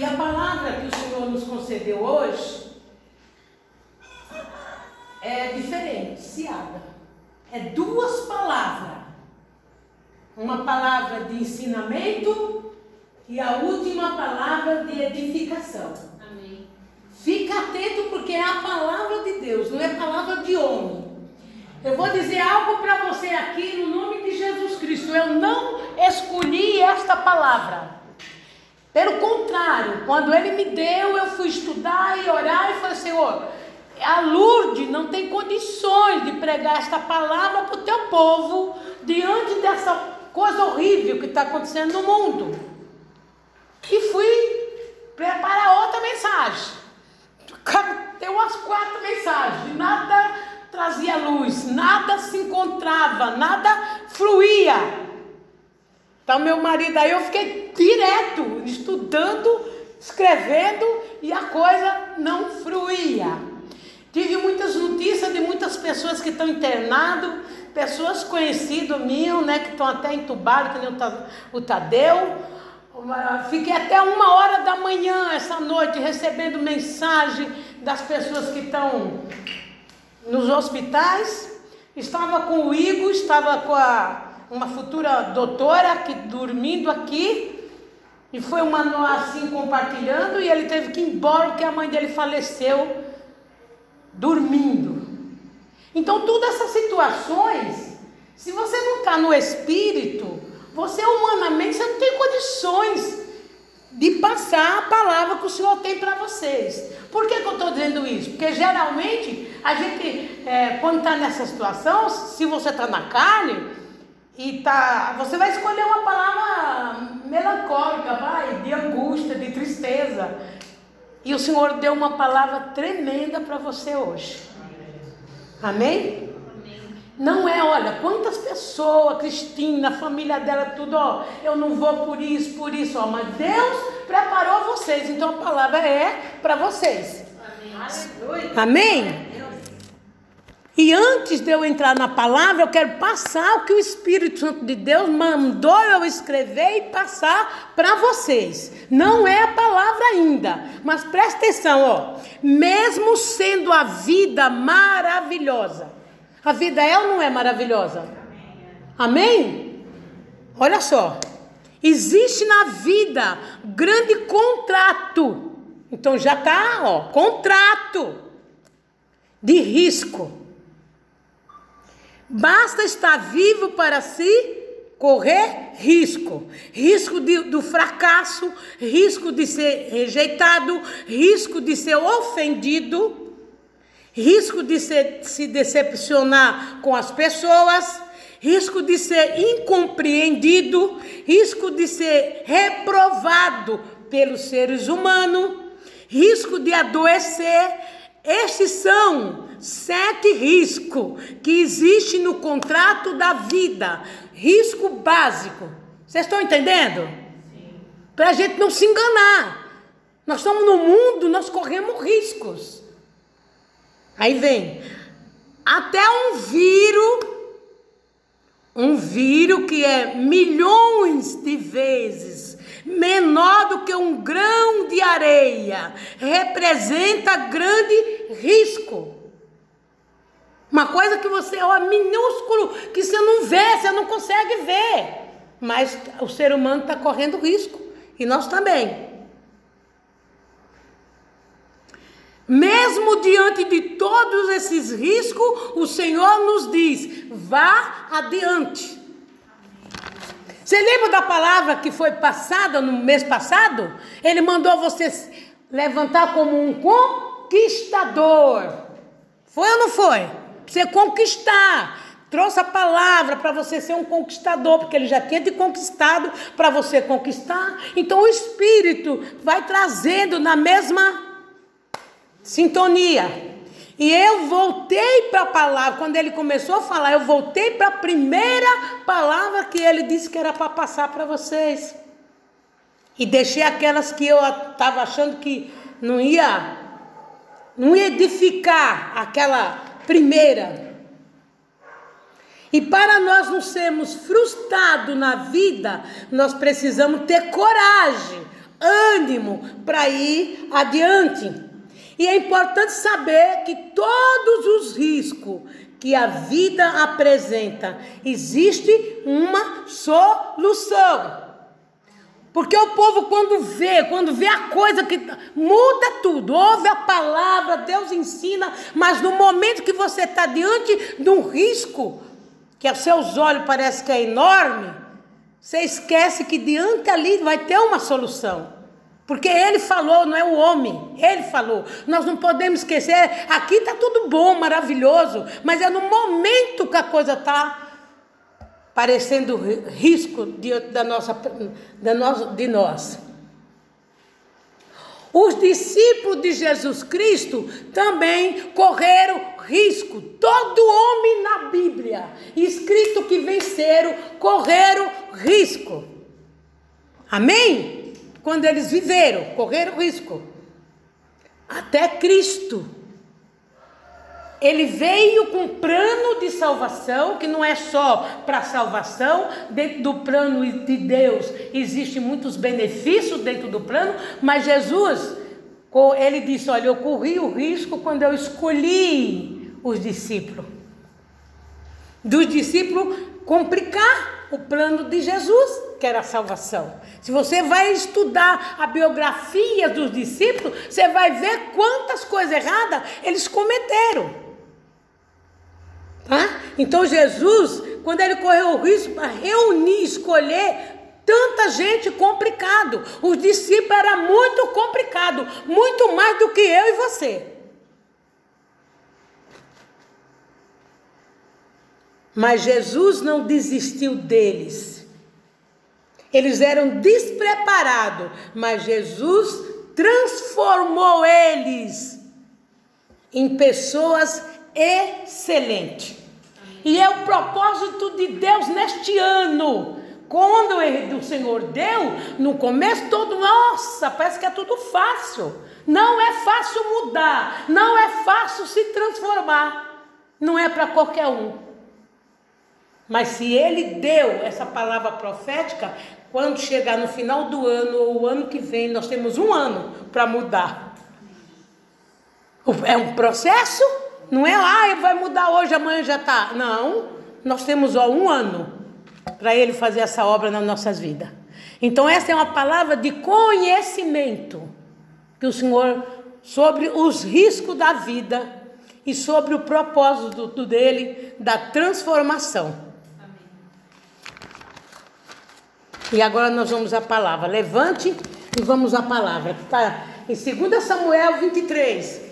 E a palavra que o Senhor nos concedeu hoje é diferente, seada. É duas palavras. Uma palavra de ensinamento e a última palavra de edificação. Amém. Fica atento porque é a palavra de Deus, não é palavra de homem. Eu vou dizer algo para você aqui no nome de Jesus Cristo. Eu não escolhi esta palavra. Pelo contrário, quando ele me deu, eu fui estudar e orar e falei, Senhor, a Lourdes não tem condições de pregar esta palavra para o teu povo diante dessa coisa horrível que está acontecendo no mundo. E fui preparar outra mensagem. Tem umas quatro mensagens, nada trazia luz, nada se encontrava, nada fluía. Então, meu marido aí, eu fiquei direto, estudando, escrevendo, e a coisa não fluía. Tive muitas notícias de muitas pessoas que estão internadas, pessoas conhecidas minhas, né, que estão até entubadas, que nem o Tadeu. Fiquei até uma hora da manhã essa noite recebendo mensagem das pessoas que estão nos hospitais. Estava com o Igor, estava com a uma futura doutora que dormindo aqui e foi uma assim compartilhando e ele teve que ir embora porque a mãe dele faleceu dormindo. Então todas essas situações, se você não está no espírito, você humanamente você não tem condições de passar a palavra que o Senhor tem para vocês. Por que, que eu estou dizendo isso? Porque geralmente a gente, é, quando está nessa situação, se você está na carne, e tá, você vai escolher uma palavra melancólica, vai, de angústia, de tristeza. E o Senhor deu uma palavra tremenda para você hoje. Amém? Não é, olha, quantas pessoas, Cristina, a família dela, tudo, ó, eu não vou por isso, por isso, ó, mas Deus preparou vocês, então a palavra é para vocês. Amém? Amém? E antes de eu entrar na palavra, eu quero passar o que o Espírito Santo de Deus mandou eu escrever e passar para vocês. Não é a palavra ainda, mas presta atenção, ó. Mesmo sendo a vida maravilhosa, a vida é ou não é maravilhosa? Amém? Olha só. Existe na vida grande contrato. Então já tá, ó, contrato de risco. Basta estar vivo para se correr risco. Risco de, do fracasso, risco de ser rejeitado, risco de ser ofendido, risco de ser, se decepcionar com as pessoas, risco de ser incompreendido, risco de ser reprovado pelos seres humanos, risco de adoecer. Estes são sete riscos que existe no contrato da vida. Risco básico. Vocês estão entendendo? Para a gente não se enganar. Nós estamos no mundo, nós corremos riscos. Aí vem, até um vírus, um vírus que é milhões de vezes menor do que um grão de areia, representa grande risco. Uma coisa que você, ó, minúsculo, que você não vê, você não consegue ver. Mas o ser humano está correndo risco. E nós também. Mesmo diante de todos esses riscos, o Senhor nos diz: vá adiante. Você lembra da palavra que foi passada no mês passado? Ele mandou você levantar como um conquistador. Foi ou não foi? Você conquistar. Trouxe a palavra para você ser um conquistador, porque ele já tinha te conquistado para você conquistar. Então o Espírito vai trazendo na mesma sintonia. E eu voltei para a palavra, quando ele começou a falar, eu voltei para a primeira palavra que ele disse que era para passar para vocês. E deixei aquelas que eu estava achando que não ia, não ia edificar aquela primeira. E para nós não sermos frustrados na vida, nós precisamos ter coragem, ânimo para ir adiante. E é importante saber que todos os riscos que a vida apresenta, existe uma solução. Porque o povo, quando vê, quando vê a coisa que muda tudo, ouve a palavra, Deus ensina, mas no momento que você está diante de um risco, que aos seus olhos parece que é enorme, você esquece que diante ali vai ter uma solução. Porque ele falou, não é o homem, ele falou. Nós não podemos esquecer, aqui está tudo bom, maravilhoso, mas é no momento que a coisa está parecendo risco diante da nossa, da nossa, de nós. Os discípulos de Jesus Cristo também correram risco. Todo homem na Bíblia, escrito que venceram, correram risco. Amém? Quando eles viveram, correram risco. Até Cristo ele veio com um plano de salvação, que não é só para salvação, dentro do plano de Deus existem muitos benefícios dentro do plano, mas Jesus, ele disse: Olha, eu corri o risco quando eu escolhi os discípulos. Dos discípulos complicar o plano de Jesus, que era a salvação. Se você vai estudar a biografia dos discípulos, você vai ver quantas coisas erradas eles cometeram. Tá? Então Jesus, quando ele correu o risco para reunir, escolher tanta gente complicado, os discípulos era muito complicado, muito mais do que eu e você. Mas Jesus não desistiu deles. Eles eram despreparados, mas Jesus transformou eles em pessoas excelente. E é o propósito de Deus neste ano. Quando o Senhor deu, no começo todo, nossa, parece que é tudo fácil. Não é fácil mudar, não é fácil se transformar. Não é para qualquer um. Mas se ele deu essa palavra profética, quando chegar no final do ano ou o ano que vem, nós temos um ano para mudar. É um processo não é, ah, vai mudar hoje, amanhã já está. Não, nós temos ó, um ano para ele fazer essa obra nas nossas vidas. Então, essa é uma palavra de conhecimento que o Senhor, sobre os riscos da vida e sobre o propósito dele da transformação. E agora nós vamos à palavra. Levante e vamos à palavra. Está em 2 Samuel 23.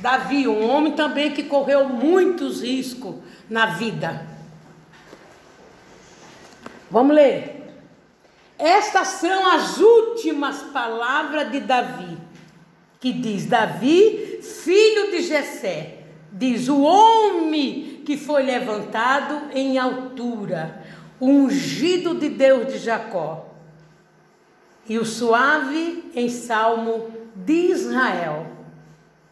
Davi, um homem também que correu muitos riscos na vida. Vamos ler. Estas são as últimas palavras de Davi, que diz: Davi, filho de Jessé, diz: o homem que foi levantado em altura, ungido de Deus de Jacó, e o suave em salmo de Israel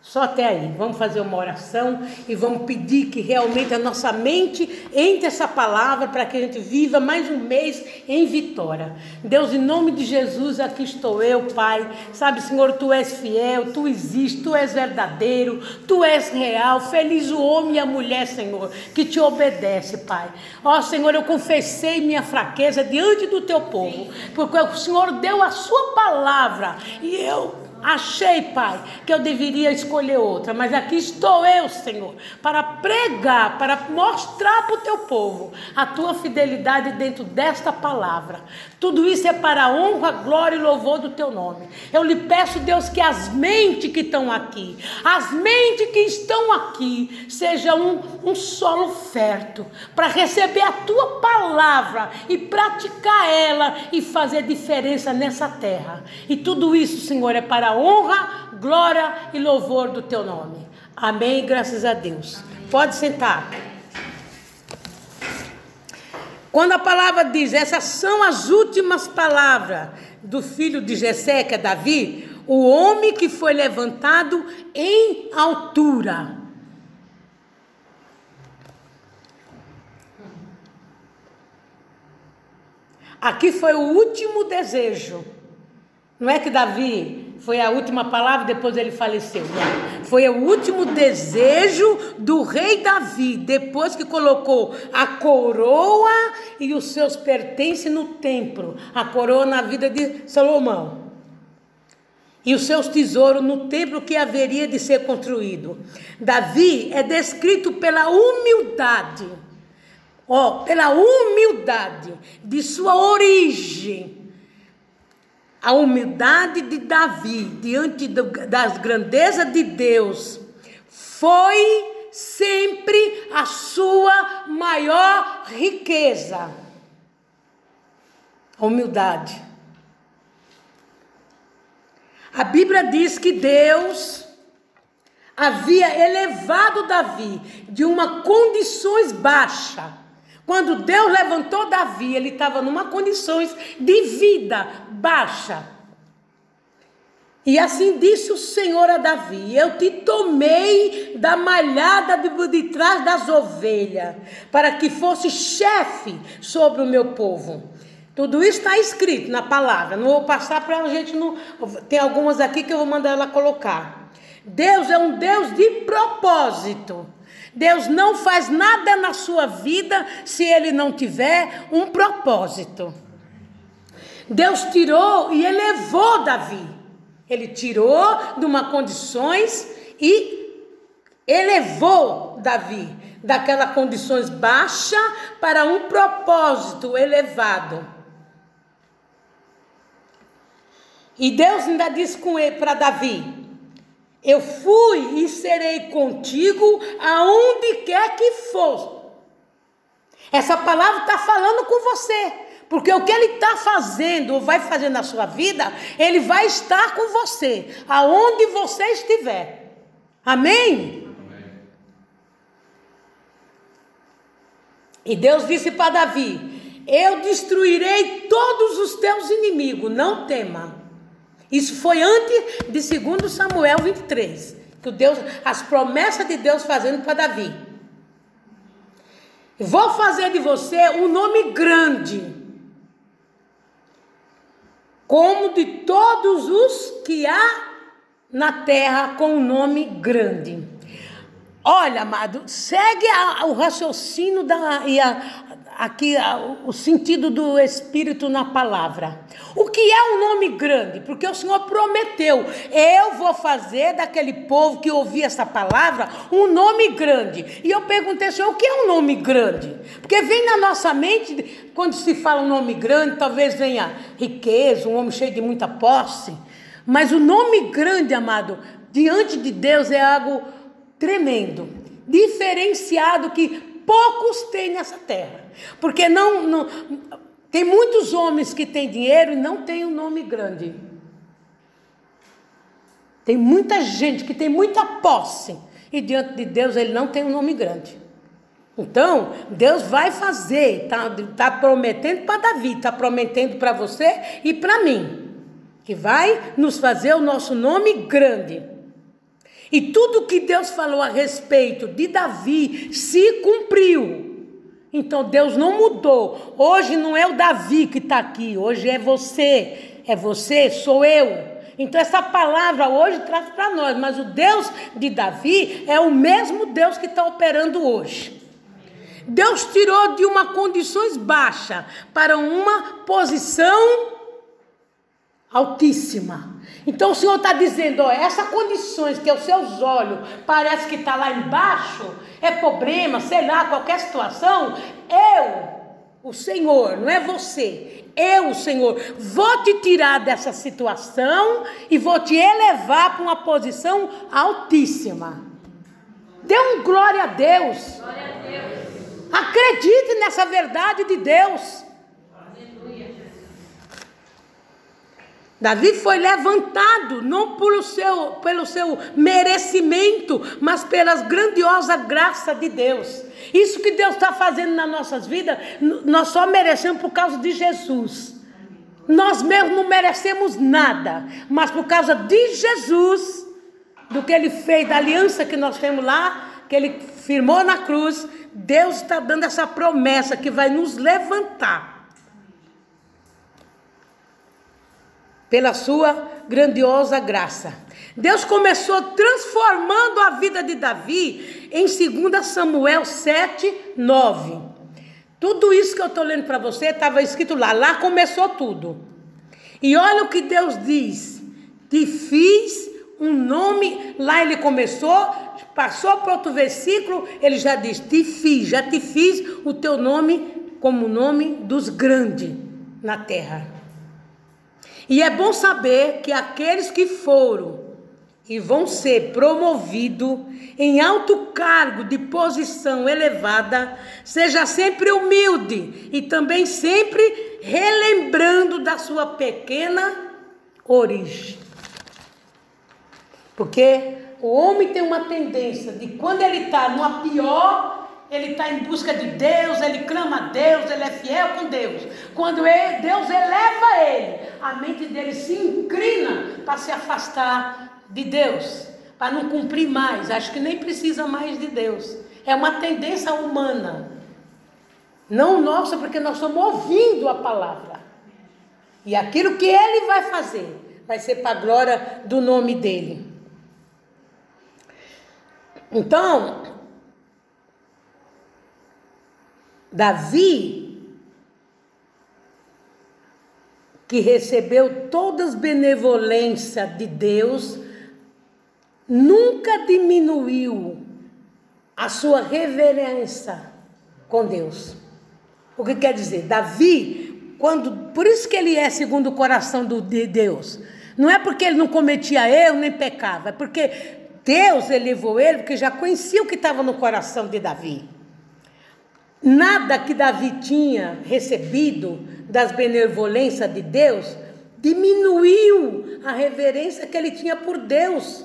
só até aí. Vamos fazer uma oração e vamos pedir que realmente a nossa mente entre essa palavra para que a gente viva mais um mês em vitória. Deus, em nome de Jesus, aqui estou eu, Pai. Sabe, Senhor, tu és fiel, tu existes, tu és verdadeiro, tu és real. Feliz o homem e a mulher, Senhor, que te obedece, Pai. Ó, Senhor, eu confessei minha fraqueza diante do teu povo, porque o Senhor deu a sua palavra e eu Achei, Pai, que eu deveria escolher outra, mas aqui estou eu, Senhor, para pregar, para mostrar para o teu povo a tua fidelidade dentro desta palavra. Tudo isso é para a honra, glória e louvor do teu nome. Eu lhe peço, Deus, que as mentes que estão aqui, as mentes que estão aqui, seja um, um solo fértil para receber a tua palavra e praticar ela e fazer diferença nessa terra. E tudo isso, Senhor, é para honra, glória e louvor do teu nome. Amém, graças a Deus. Pode sentar. Quando a palavra diz, essas são as últimas palavras do filho de Jessé, que é Davi, o homem que foi levantado em altura. Aqui foi o último desejo Não é que Davi foi a última palavra, depois ele faleceu. Foi o último desejo do rei Davi, depois que colocou a coroa e os seus pertences no templo. A coroa na vida de Salomão. E os seus tesouros no templo que haveria de ser construído. Davi é descrito pela humildade, ó, pela humildade de sua origem a humildade de Davi diante das grandezas de Deus foi sempre a sua maior riqueza. A humildade. A Bíblia diz que Deus havia elevado Davi de uma condições baixa quando Deus levantou Davi, ele estava numa condições de vida baixa. E assim disse o Senhor a Davi: Eu te tomei da malhada de, de trás das ovelhas, para que fosse chefe sobre o meu povo. Tudo isso está escrito na palavra. Não vou passar para a gente. Não... Tem algumas aqui que eu vou mandar ela colocar. Deus é um Deus de propósito. Deus não faz nada na sua vida se ele não tiver um propósito. Deus tirou e elevou Davi. Ele tirou de uma condições e elevou Davi daquela condições baixa para um propósito elevado. E Deus ainda disse com ele para Davi: eu fui e serei contigo aonde quer que for. Essa palavra está falando com você. Porque o que ele está fazendo ou vai fazer na sua vida, ele vai estar com você, aonde você estiver. Amém? Amém. E Deus disse para Davi: Eu destruirei todos os teus inimigos, não tema. Isso foi antes de 2 Samuel 23, que Deus, as promessas de Deus fazendo para Davi. Vou fazer de você um nome grande, como de todos os que há na terra com um nome grande. Olha, amado, segue a, o raciocínio da, e a, aqui o sentido do Espírito na palavra. O que é um nome grande? Porque o Senhor prometeu: eu vou fazer daquele povo que ouvia essa palavra um nome grande. E eu perguntei, Senhor, o que é um nome grande? Porque vem na nossa mente, quando se fala um nome grande, talvez venha riqueza, um homem cheio de muita posse. Mas o nome grande, amado, diante de Deus é algo tremendo, diferenciado que poucos têm nessa terra. Porque não, não tem muitos homens que têm dinheiro e não têm um nome grande. Tem muita gente que tem muita posse e diante de Deus ele não tem um nome grande. Então, Deus vai fazer, está tá prometendo para Davi, está prometendo para você e para mim, que vai nos fazer o nosso nome grande. E tudo que Deus falou a respeito de Davi se cumpriu. Então Deus não mudou. Hoje não é o Davi que está aqui, hoje é você. É você, sou eu. Então essa palavra hoje traz para nós, mas o Deus de Davi é o mesmo Deus que está operando hoje. Deus tirou de uma condições baixa para uma posição altíssima. Então o Senhor está dizendo, ó, essas condições que aos seus olhos parece que está lá embaixo, é problema, sei lá, qualquer situação, eu, o Senhor, não é você, eu, o Senhor, vou te tirar dessa situação e vou te elevar para uma posição altíssima. Dê um glória a Deus. Glória a Deus. Acredite nessa verdade de Deus. Davi foi levantado não pelo seu, pelo seu merecimento, mas pelas grandiosas graças de Deus. Isso que Deus está fazendo nas nossas vidas, nós só merecemos por causa de Jesus. Nós mesmos não merecemos nada, mas por causa de Jesus, do que Ele fez, da aliança que nós temos lá, que Ele firmou na cruz, Deus está dando essa promessa que vai nos levantar pela sua grandiosa graça. Deus começou transformando a vida de Davi em 2 Samuel 7, 9. Tudo isso que eu estou lendo para você estava escrito lá. Lá começou tudo. E olha o que Deus diz: Te fiz um nome. Lá ele começou, passou para outro versículo, ele já diz: Te fiz, já te fiz o teu nome como o nome dos grandes na terra. E é bom saber que aqueles que foram e vão ser promovidos em alto cargo de posição elevada, seja sempre humilde e também sempre relembrando da sua pequena origem. Porque o homem tem uma tendência de quando ele está numa pior ele está em busca de Deus, ele clama a Deus, ele é fiel com Deus. Quando ele, Deus eleva ele, a mente dele se inclina para se afastar de Deus, para não cumprir mais. Acho que nem precisa mais de Deus. É uma tendência humana. Não nossa, porque nós estamos ouvindo a palavra. E aquilo que ele vai fazer vai ser para a glória do nome dele. Então, Davi, que recebeu todas as benevolências de Deus, nunca diminuiu a sua reverência com Deus. O que quer dizer? Davi, quando, por isso que ele é segundo o coração do, de Deus. Não é porque ele não cometia erro nem pecava, é porque Deus elevou ele, porque já conhecia o que estava no coração de Davi. Nada que Davi tinha recebido das benevolências de Deus diminuiu a reverência que ele tinha por Deus.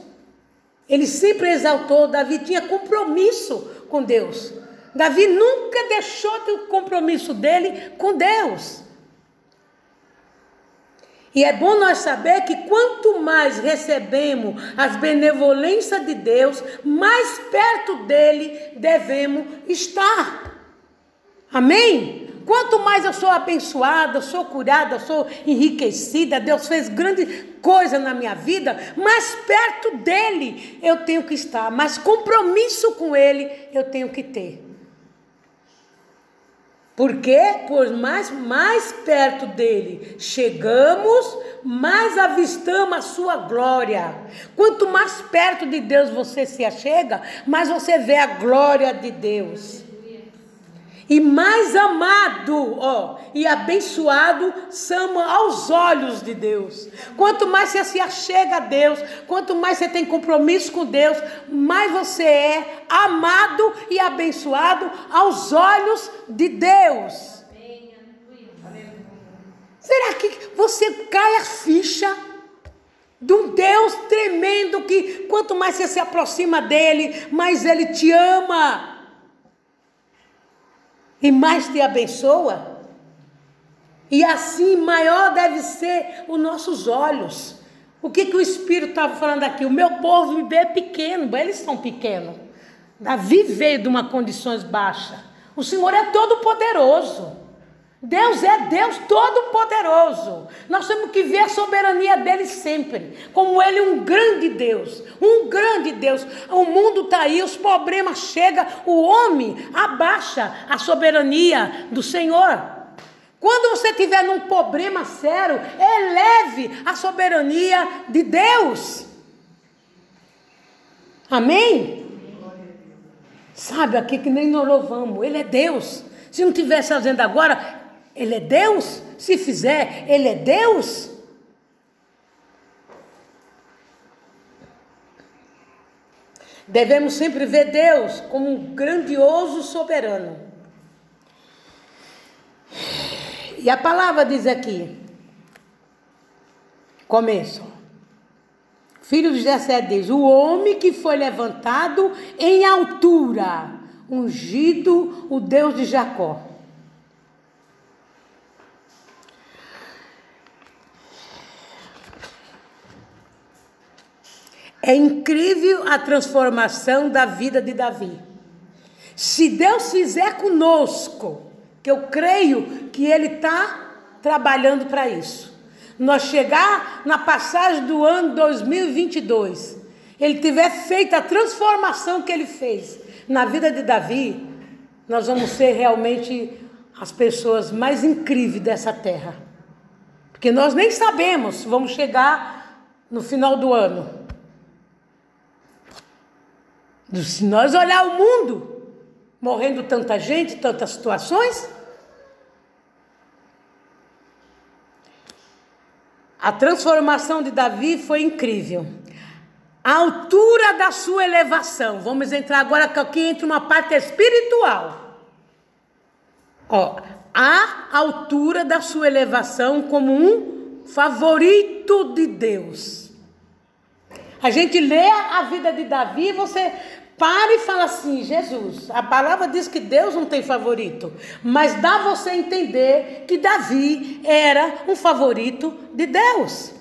Ele sempre exaltou, Davi tinha compromisso com Deus. Davi nunca deixou o compromisso dele com Deus. E é bom nós saber que quanto mais recebemos as benevolências de Deus, mais perto dele devemos estar. Amém? Quanto mais eu sou abençoada, sou curada, sou enriquecida, Deus fez grande coisa na minha vida, mais perto dele eu tenho que estar, mais compromisso com ele eu tenho que ter. Porque por mais, mais perto dele chegamos, mais avistamos a sua glória. Quanto mais perto de Deus você se achega, mais você vê a glória de Deus e mais amado, ó, e abençoado são aos olhos de Deus. Quanto mais você se achega a Deus, quanto mais você tem compromisso com Deus, mais você é amado e abençoado aos olhos de Deus. Será que você cai a ficha de um Deus tremendo que quanto mais você se aproxima dele, mais ele te ama? E mais te abençoa. E assim maior deve ser os nossos olhos. O que, que o Espírito estava falando aqui? O meu povo me vê pequeno, eles são pequenos. Davi veio de uma condições baixa. O Senhor é todo poderoso. Deus é Deus todo-poderoso. Nós temos que ver a soberania dele sempre, como ele é um grande Deus, um grande Deus. O mundo está aí, os problemas chegam, o homem abaixa a soberania do Senhor. Quando você tiver num problema sério, eleve a soberania de Deus. Amém? Sabe aqui que nem nós louvamos, Ele é Deus. Se não tivesse fazendo agora, ele é Deus? Se fizer, Ele é Deus? Devemos sempre ver Deus como um grandioso soberano. E a palavra diz aqui, começo. Filho de Jessé diz: O homem que foi levantado em altura, ungido o Deus de Jacó. É incrível a transformação da vida de Davi. Se Deus fizer conosco, que eu creio que Ele está trabalhando para isso, nós chegar na passagem do ano 2022, ele tiver feito a transformação que ele fez na vida de Davi, nós vamos ser realmente as pessoas mais incríveis dessa terra. Porque nós nem sabemos se vamos chegar no final do ano. Se nós olhar o mundo, morrendo tanta gente, tantas situações, a transformação de Davi foi incrível. A altura da sua elevação. Vamos entrar agora aqui entre uma parte espiritual. Ó, a altura da sua elevação como um favorito de Deus. A gente lê a vida de Davi, você para e fala assim: Jesus, a palavra diz que Deus não tem favorito, mas dá você entender que Davi era um favorito de Deus.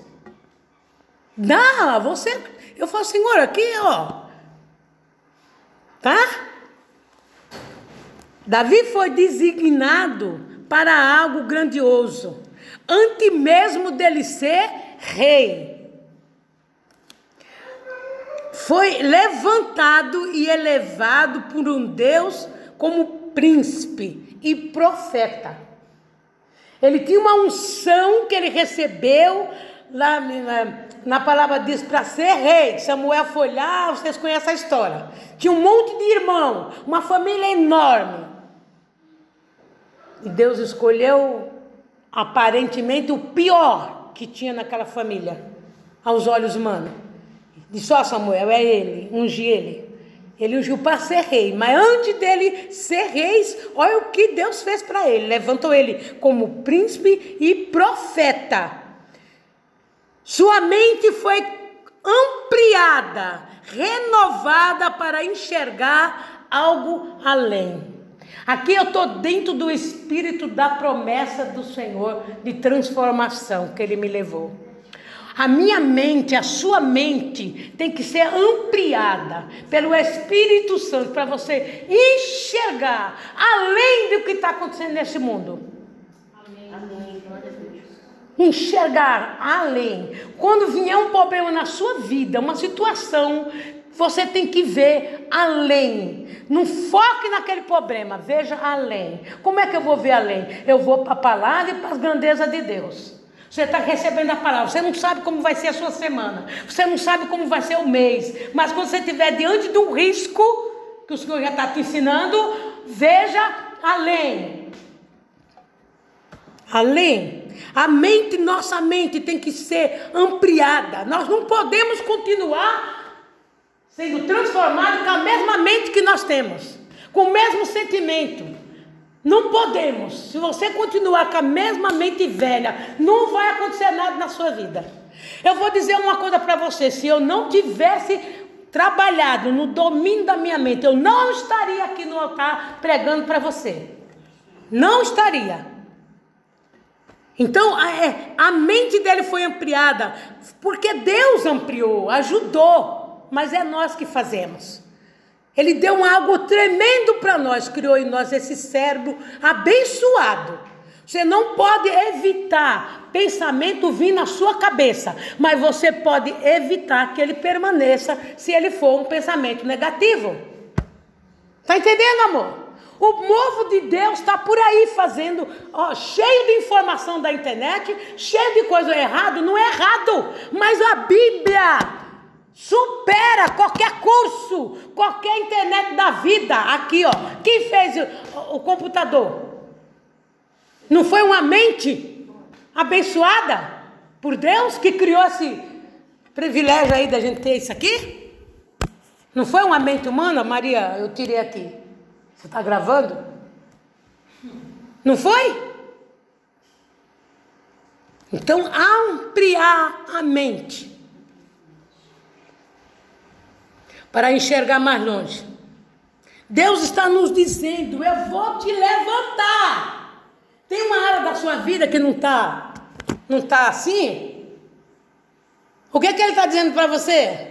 Dá, você. Eu falo, Senhor, aqui, ó. Tá? Davi foi designado para algo grandioso, antes mesmo dele ser rei foi levantado e elevado por um Deus como príncipe e profeta. Ele tinha uma unção que ele recebeu lá na, na palavra diz para ser rei. Samuel foi lá, vocês conhecem a história. Tinha um monte de irmão, uma família enorme. E Deus escolheu aparentemente o pior que tinha naquela família, aos olhos humanos. Disse: Ó Samuel, é ele, ungi ele. Ele ungiu para ser rei, mas antes dele ser rei, olha o que Deus fez para ele: levantou ele como príncipe e profeta. Sua mente foi ampliada, renovada para enxergar algo além. Aqui eu estou dentro do espírito da promessa do Senhor de transformação que Ele me levou. A minha mente, a sua mente tem que ser ampliada pelo Espírito Santo para você enxergar além do que está acontecendo nesse mundo. Amém. Enxergar além. Quando vier um problema na sua vida, uma situação, você tem que ver além. Não foque naquele problema, veja além. Como é que eu vou ver além? Eu vou para a palavra e para as grandezas de Deus. Você está recebendo a palavra, você não sabe como vai ser a sua semana, você não sabe como vai ser o mês, mas quando você estiver diante de um risco, que o Senhor já está te ensinando, veja além. Além. A mente, nossa mente tem que ser ampliada. Nós não podemos continuar sendo transformados com a mesma mente que nós temos, com o mesmo sentimento. Não podemos. Se você continuar com a mesma mente velha, não vai acontecer nada na sua vida. Eu vou dizer uma coisa para você: se eu não tivesse trabalhado no domínio da minha mente, eu não estaria aqui no altar pregando para você. Não estaria. Então, a, é, a mente dele foi ampliada, porque Deus ampliou, ajudou, mas é nós que fazemos. Ele deu algo tremendo para nós, criou em nós esse cérebro abençoado. Você não pode evitar pensamento vir na sua cabeça, mas você pode evitar que ele permaneça se ele for um pensamento negativo. Tá entendendo, amor? O povo de Deus está por aí fazendo, ó, cheio de informação da internet, cheio de coisa errada, não é errado, mas a Bíblia Supera qualquer curso, qualquer internet da vida. Aqui, ó. Quem fez o, o computador? Não foi uma mente abençoada por Deus que criou esse privilégio aí da gente ter isso aqui? Não foi uma mente humana, Maria? Eu tirei aqui. Você está gravando? Não foi? Então, ampliar a mente para enxergar mais longe. Deus está nos dizendo: Eu vou te levantar. Tem uma área da sua vida que não está não tá assim? O que, é que ele está dizendo para você?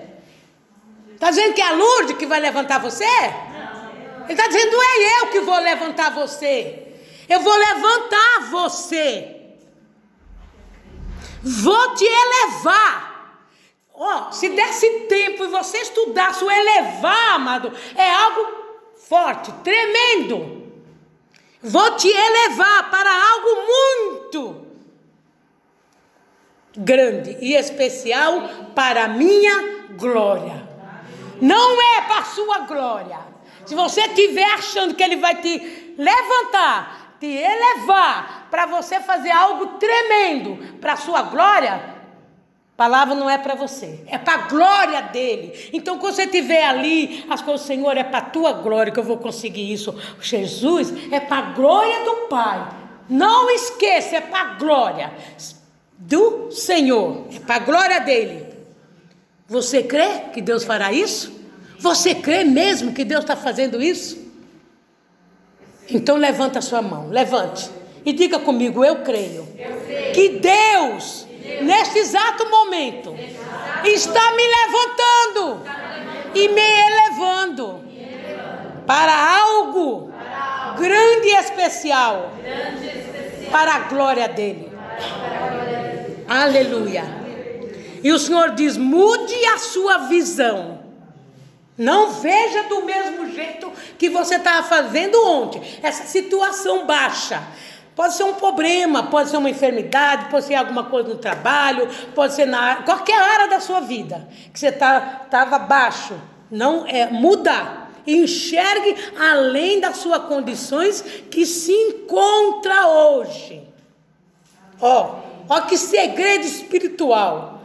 Está dizendo que é a Lourdes que vai levantar você? Ele está dizendo: é eu que vou levantar você. Eu vou levantar você. Vou te elevar. Ó, se desse tempo e você estudasse o elevar, amado, é algo forte, tremendo. Vou te elevar para algo muito grande e especial para a minha glória. Não é para a sua glória. Se você estiver achando que ele vai te levantar, te elevar para você fazer algo tremendo para a sua glória, palavra não é para você, é para a glória dele. Então, quando você estiver ali, as coisas, Senhor, é para a tua glória que eu vou conseguir isso. Jesus é para a glória do Pai. Não esqueça, é para a glória do Senhor, é para a glória dele. Você crê que Deus fará isso? Você crê mesmo que Deus está fazendo isso? Então levanta a sua mão, levante. E diga comigo, eu creio, eu creio. que Deus, Deus, neste exato momento, está me levantando e me elevando, para, algo grande e especial, para. A glória dele. Aleluia. E o Senhor diz: mude a sua visão não veja do mesmo jeito que você estava fazendo ontem. Essa situação baixa. Pode ser um problema, pode ser uma enfermidade, pode ser alguma coisa no trabalho, pode ser na qualquer área da sua vida que você tá, baixo. Não é mudar. Enxergue além das suas condições que se encontra hoje. Ó, ó que segredo espiritual.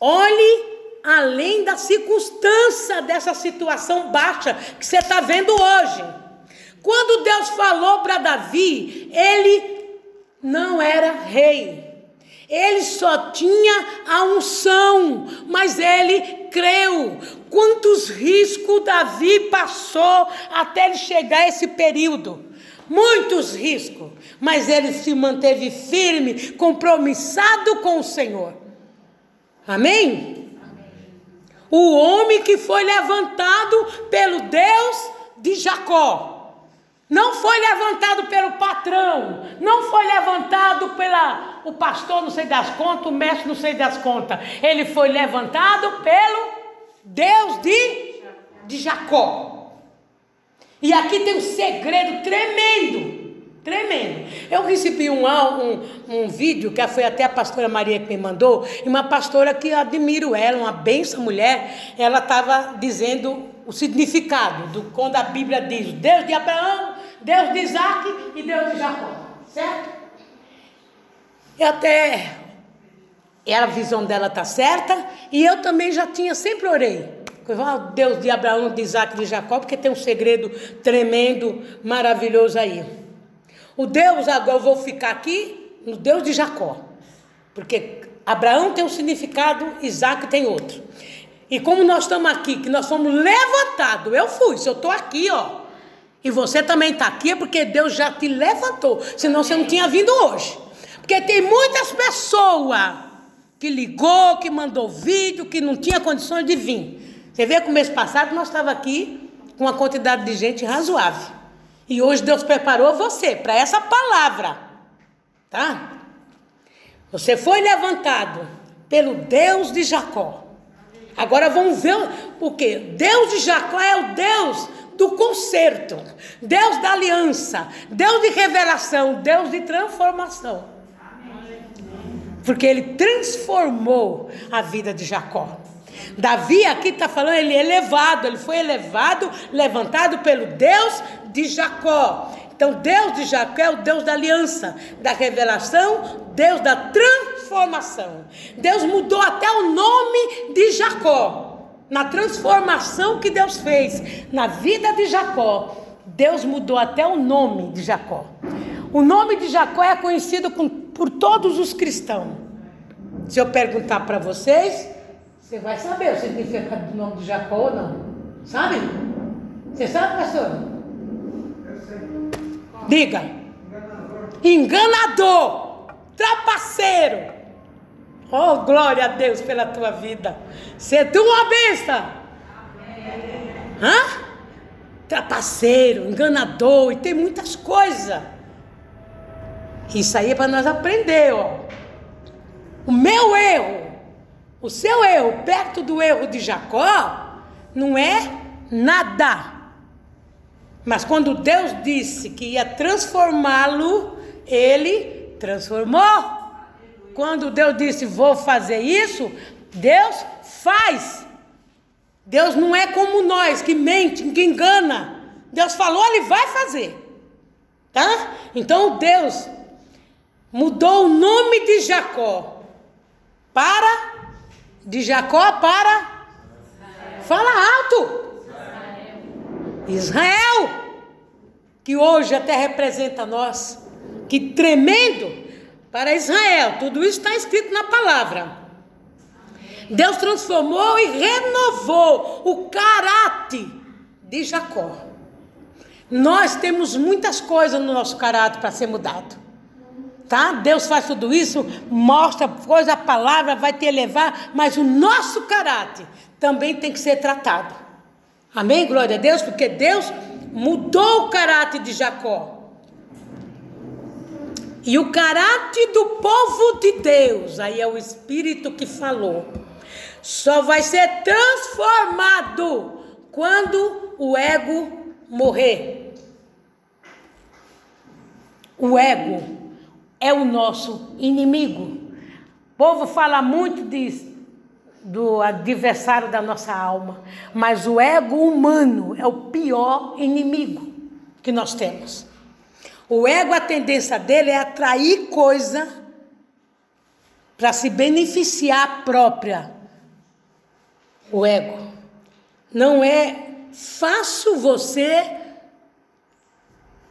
Olhe além da circunstância dessa situação baixa que você está vendo hoje. Quando Deus falou para Davi, ele não era rei. Ele só tinha a unção, mas ele creu. Quantos riscos Davi passou até ele chegar a esse período? Muitos riscos, mas ele se manteve firme, compromissado com o Senhor. Amém? O homem que foi levantado pelo Deus de Jacó. Não foi levantado pelo patrão, não foi levantado pela o pastor não sei das contas, o mestre não sei das contas. Ele foi levantado pelo Deus de, de Jacó. E aqui tem um segredo tremendo. Tremendo. Eu recebi um, um, um vídeo que foi até a pastora Maria que me mandou, e uma pastora que admiro ela, uma benção mulher, ela estava dizendo o significado do quando a Bíblia diz Deus de Abraão, Deus de Isaac e Deus de Jacó. Certo? E até a visão dela está certa, e eu também já tinha, sempre orei. Deus de Abraão, de Isaac de Jacó, porque tem um segredo tremendo, maravilhoso aí. O Deus, agora eu vou ficar aqui no Deus de Jacó. Porque Abraão tem um significado, Isaac tem outro. E como nós estamos aqui, que nós fomos levantados, eu fui, se eu estou aqui, ó. E você também está aqui, é porque Deus já te levantou. Senão você não tinha vindo hoje. Porque tem muitas pessoas que ligou, que mandou vídeo, que não tinha condições de vir. Você vê que o mês passado nós estávamos aqui com uma quantidade de gente razoável. E hoje Deus preparou você para essa palavra, tá? Você foi levantado pelo Deus de Jacó. Agora vamos ver o que? Deus de Jacó é o Deus do conserto, Deus da aliança, Deus de revelação, Deus de transformação. Porque ele transformou a vida de Jacó. Davi aqui está falando, ele é elevado, ele foi elevado, levantado pelo Deus de Jacó. Então, Deus de Jacó é o Deus da aliança, da revelação, Deus da transformação. Deus mudou até o nome de Jacó. Na transformação que Deus fez na vida de Jacó, Deus mudou até o nome de Jacó. O nome de Jacó é conhecido por todos os cristãos. Se eu perguntar para vocês, você vai saber o significado do nome de Jacó ou não. Sabe? Você sabe, pastor? Eu sei. Diga. Enganador. Enganador. Trapaceiro. Oh, glória a Deus pela tua vida. Você é uma besta. Hã? Trapaceiro, enganador, e tem muitas coisas. Isso aí é para nós aprender, ó. O meu erro, o seu erro, perto do erro de Jacó, não é nada. Mas quando Deus disse que ia transformá-lo, ele transformou. Quando Deus disse vou fazer isso, Deus faz. Deus não é como nós que mente, que engana. Deus falou, ele vai fazer. Tá? Então Deus mudou o nome de Jacó para de Jacó para fala alto. Israel, que hoje até representa nós. Que tremendo para Israel. Tudo isso está escrito na palavra. Deus transformou e renovou o caráter de Jacó. Nós temos muitas coisas no nosso caráter para ser mudado. Tá? Deus faz tudo isso, mostra coisa, a palavra vai te elevar, mas o nosso caráter também tem que ser tratado. Amém? Glória a Deus, porque Deus mudou o caráter de Jacó. E o caráter do povo de Deus, aí é o Espírito que falou, só vai ser transformado quando o ego morrer. O ego é o nosso inimigo. O povo fala muito disso do adversário da nossa alma, mas o ego humano é o pior inimigo que nós temos. O ego, a tendência dele é atrair coisa para se beneficiar própria. O ego. Não é fácil você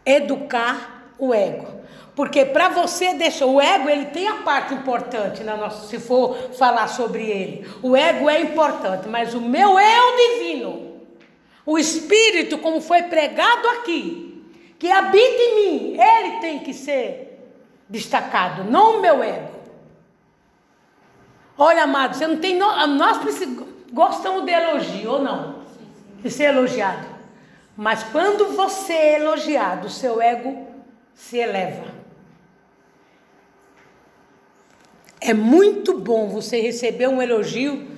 educar o ego. Porque para você deixar o ego, ele tem a parte importante na nossa, se for falar sobre ele. O ego é importante, mas o meu eu divino, o espírito como foi pregado aqui, que habita em mim, ele tem que ser destacado, não o meu ego. Olha, amado, você não tem nós gostamos de elogio ou não? De ser elogiado. Mas quando você é elogiado, o seu ego se eleva. É muito bom você receber um elogio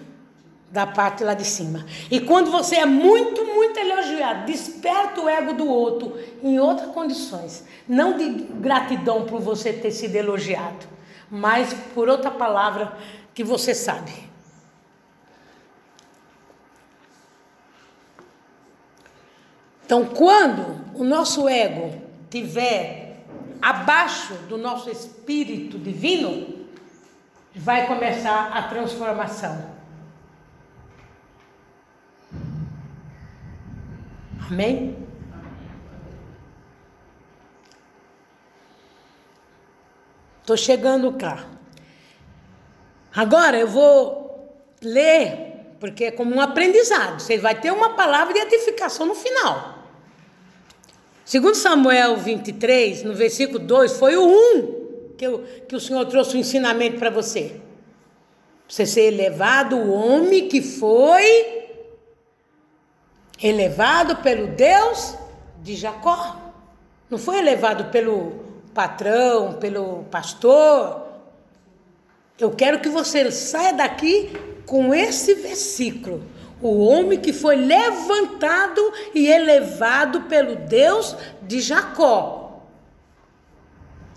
da parte lá de cima. E quando você é muito, muito elogiado, desperta o ego do outro em outras condições. Não de gratidão por você ter sido elogiado, mas por outra palavra que você sabe. Então, quando o nosso ego tiver abaixo do nosso espírito divino, vai começar a transformação. Amém? Estou chegando cá. Agora eu vou ler, porque é como um aprendizado. Você vai ter uma palavra de edificação no final. Segundo Samuel 23, no versículo 2, foi o 1 que, eu, que o Senhor trouxe um ensinamento para você. Você ser elevado, o homem que foi elevado pelo Deus de Jacó. Não foi elevado pelo patrão, pelo pastor. Eu quero que você saia daqui com esse versículo. O homem que foi levantado e elevado pelo Deus de Jacó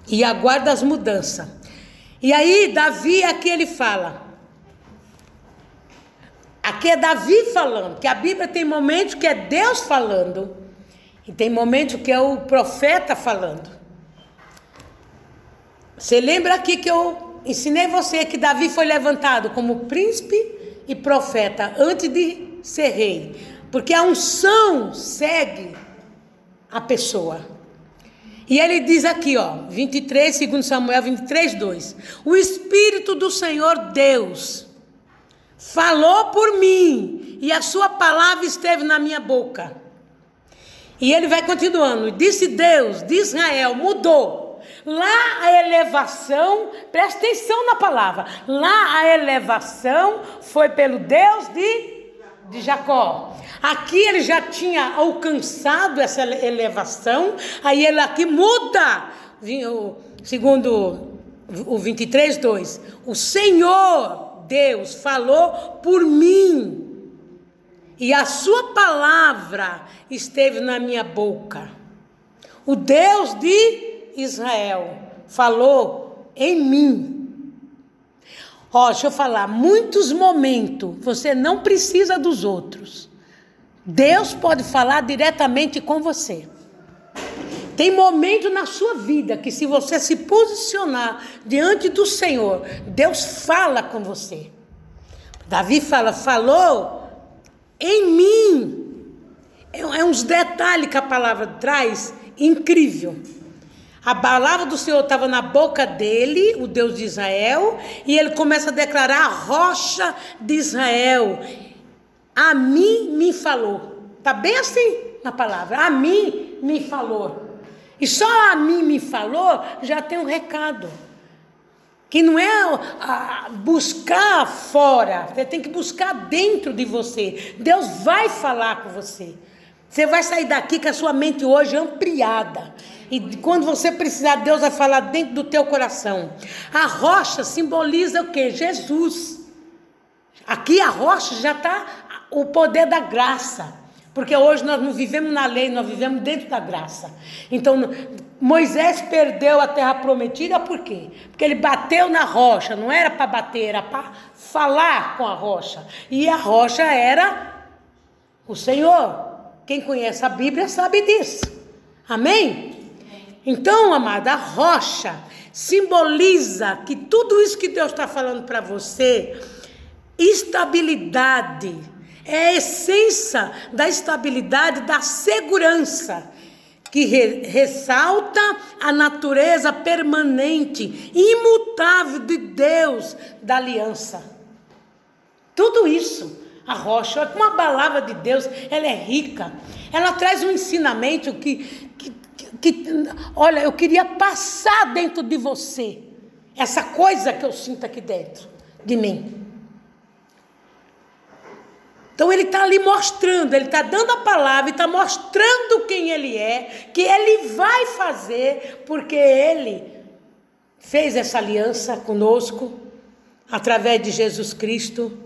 e aguarda as mudanças. E aí, Davi, aqui ele fala. Aqui é Davi falando, que a Bíblia tem momentos que é Deus falando, e tem momentos que é o profeta falando. Você lembra aqui que eu ensinei você que Davi foi levantado como príncipe e profeta antes de ser rei, porque a unção segue a pessoa. E ele diz aqui, ó, 23, segundo Samuel 23, 2. O Espírito do Senhor Deus falou por mim, e a sua palavra esteve na minha boca. E ele vai continuando. Disse Deus de Israel, mudou. Lá a elevação, presta atenção na palavra. Lá a elevação foi pelo Deus de, de Jacó. Aqui ele já tinha alcançado essa elevação, aí ele aqui muda, segundo o 23, 2. O Senhor Deus falou por mim, e a sua palavra esteve na minha boca. O Deus de Israel falou em mim. Ó, deixa eu falar, muitos momentos você não precisa dos outros. Deus pode falar diretamente com você. Tem momento na sua vida que, se você se posicionar diante do Senhor, Deus fala com você. Davi fala, falou em mim. É, é uns detalhes que a palavra traz, incrível. A palavra do Senhor estava na boca dele, o Deus de Israel, e ele começa a declarar a rocha de Israel. A mim me falou. Está bem assim na palavra. A mim me falou. E só a mim me falou, já tem um recado. Que não é buscar fora, você tem que buscar dentro de você. Deus vai falar com você. Você vai sair daqui com a sua mente hoje ampliada. E quando você precisar, Deus vai falar dentro do teu coração. A rocha simboliza o que? Jesus. Aqui a rocha já está o poder da graça. Porque hoje nós não vivemos na lei, nós vivemos dentro da graça. Então, Moisés perdeu a terra prometida por quê? Porque ele bateu na rocha, não era para bater, era para falar com a rocha. E a rocha era o Senhor. Quem conhece a Bíblia sabe disso. Amém? Então, amada, a rocha simboliza que tudo isso que Deus está falando para você, estabilidade, é a essência da estabilidade, da segurança, que re ressalta a natureza permanente, imutável de Deus, da aliança. Tudo isso, a rocha, uma palavra de Deus, ela é rica, ela traz um ensinamento que, que, que, olha, eu queria passar dentro de você, essa coisa que eu sinto aqui dentro de mim. Então ele está ali mostrando, ele está dando a palavra, está mostrando quem ele é, que ele vai fazer, porque ele fez essa aliança conosco através de Jesus Cristo.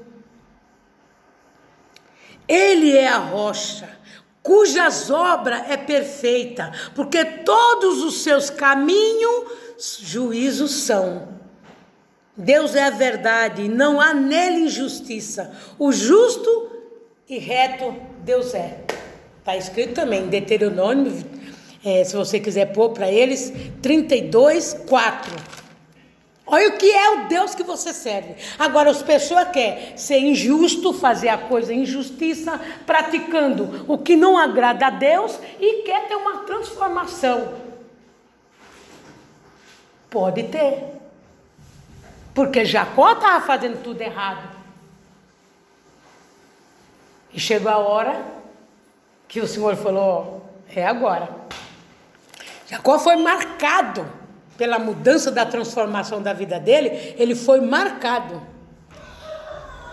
Ele é a rocha, cujas obras é perfeita, porque todos os seus caminhos juízos são. Deus é a verdade, não há nele injustiça. O justo e reto Deus é. Está escrito também Deuteronômio, é, se você quiser pôr para eles, 32, 4. Olha o que é o Deus que você serve. Agora, as pessoas querem ser injusto, fazer a coisa injustiça, praticando o que não agrada a Deus e quer ter uma transformação. Pode ter. Porque Jacó estava fazendo tudo errado. E chegou a hora que o Senhor falou: é agora. Jacó foi marcado pela mudança da transformação da vida dele, ele foi marcado.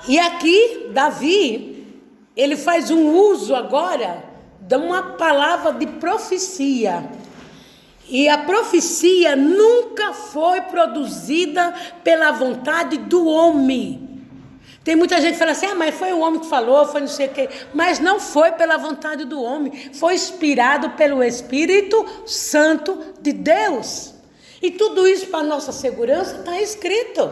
E aqui, Davi, ele faz um uso agora de uma palavra de profecia. E a profecia nunca foi produzida pela vontade do homem. Tem muita gente que fala assim, ah, mas foi o homem que falou, foi não sei o quê. Mas não foi pela vontade do homem, foi inspirado pelo Espírito Santo de Deus. E tudo isso para nossa segurança está escrito.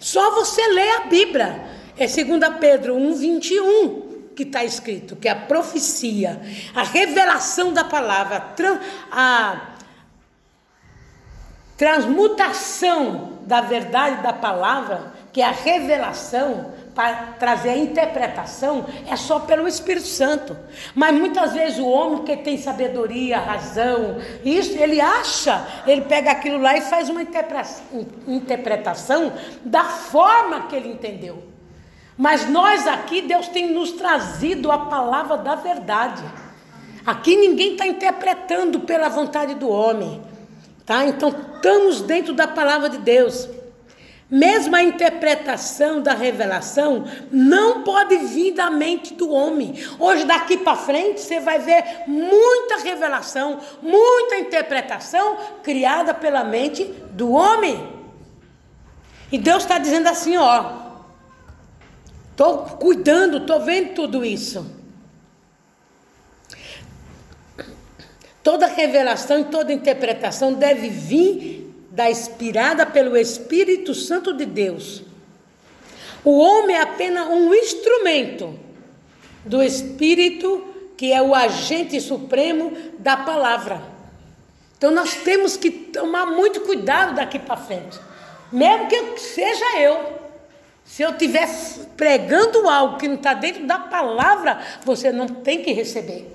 Só você lê a Bíblia. É 2 Pedro 1, 21 que está escrito, que é a profecia, a revelação da palavra, a transmutação da verdade da palavra, que é a revelação, para trazer a interpretação é só pelo Espírito Santo. Mas muitas vezes o homem que tem sabedoria, razão, isso ele acha, ele pega aquilo lá e faz uma interpretação da forma que ele entendeu. Mas nós aqui, Deus tem nos trazido a palavra da verdade. Aqui ninguém está interpretando pela vontade do homem. Tá? Então estamos dentro da palavra de Deus. Mesmo a interpretação da revelação não pode vir da mente do homem. Hoje, daqui para frente, você vai ver muita revelação, muita interpretação criada pela mente do homem. E Deus está dizendo assim: ó, estou cuidando, estou vendo tudo isso. Toda revelação e toda interpretação deve vir da inspirada pelo Espírito Santo de Deus. O homem é apenas um instrumento do Espírito, que é o agente supremo da palavra. Então nós temos que tomar muito cuidado daqui para frente. Mesmo que seja eu. Se eu estiver pregando algo que não está dentro da palavra, você não tem que receber.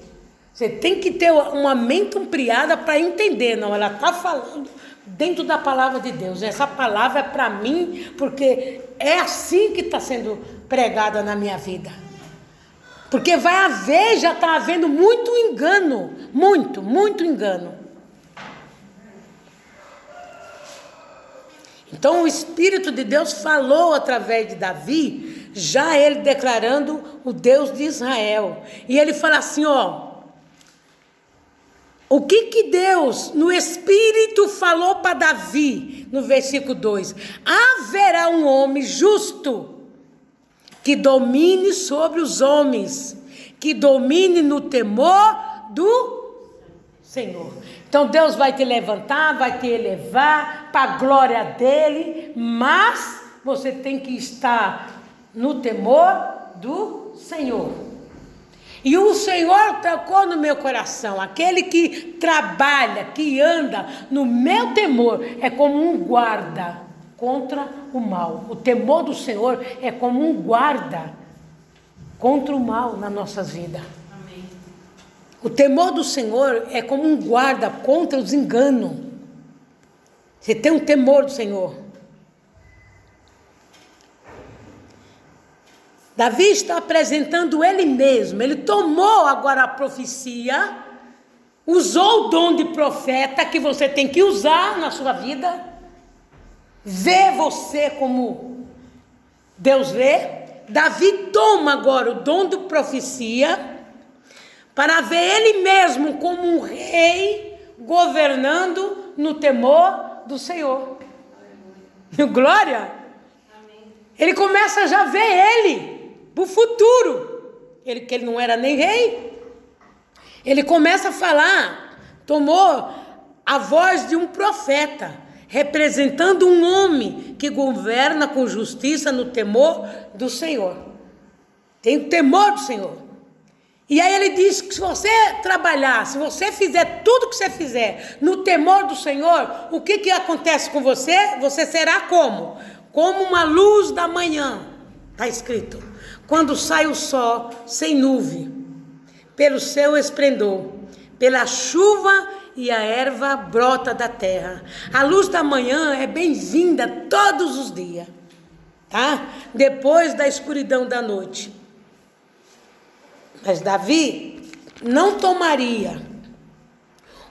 Você tem que ter uma mente ampliada para entender, não. Ela está falando dentro da palavra de Deus. Essa palavra é para mim, porque é assim que está sendo pregada na minha vida. Porque vai haver, já está havendo muito engano. Muito, muito engano. Então o Espírito de Deus falou através de Davi, já ele declarando o Deus de Israel. E ele fala assim: ó. O que que Deus, no Espírito, falou para Davi, no versículo 2: Haverá um homem justo que domine sobre os homens, que domine no temor do Senhor. Então Deus vai te levantar, vai te elevar para a glória dele, mas você tem que estar no temor do Senhor. E o Senhor tocou no meu coração. Aquele que trabalha, que anda no meu temor, é como um guarda contra o mal. O temor do Senhor é como um guarda contra o mal nas nossas vidas. O temor do Senhor é como um guarda contra os enganos. Você tem um temor do Senhor. Davi está apresentando ele mesmo. Ele tomou agora a profecia, usou o dom de profeta que você tem que usar na sua vida. Vê você como Deus vê. Davi toma agora o dom de profecia para ver ele mesmo como um rei governando no temor do Senhor. Glória! Ele começa já a ver ele para o futuro. Ele, que ele não era nem rei. Ele começa a falar, tomou a voz de um profeta, representando um homem que governa com justiça no temor do Senhor. Tem o temor do Senhor. E aí ele diz que se você trabalhar, se você fizer tudo que você fizer no temor do Senhor, o que, que acontece com você? Você será como? Como uma luz da manhã. Está escrito quando sai o sol sem nuvem, pelo seu esplendor, pela chuva e a erva brota da terra. A luz da manhã é bem-vinda todos os dias, tá? Depois da escuridão da noite. Mas Davi não tomaria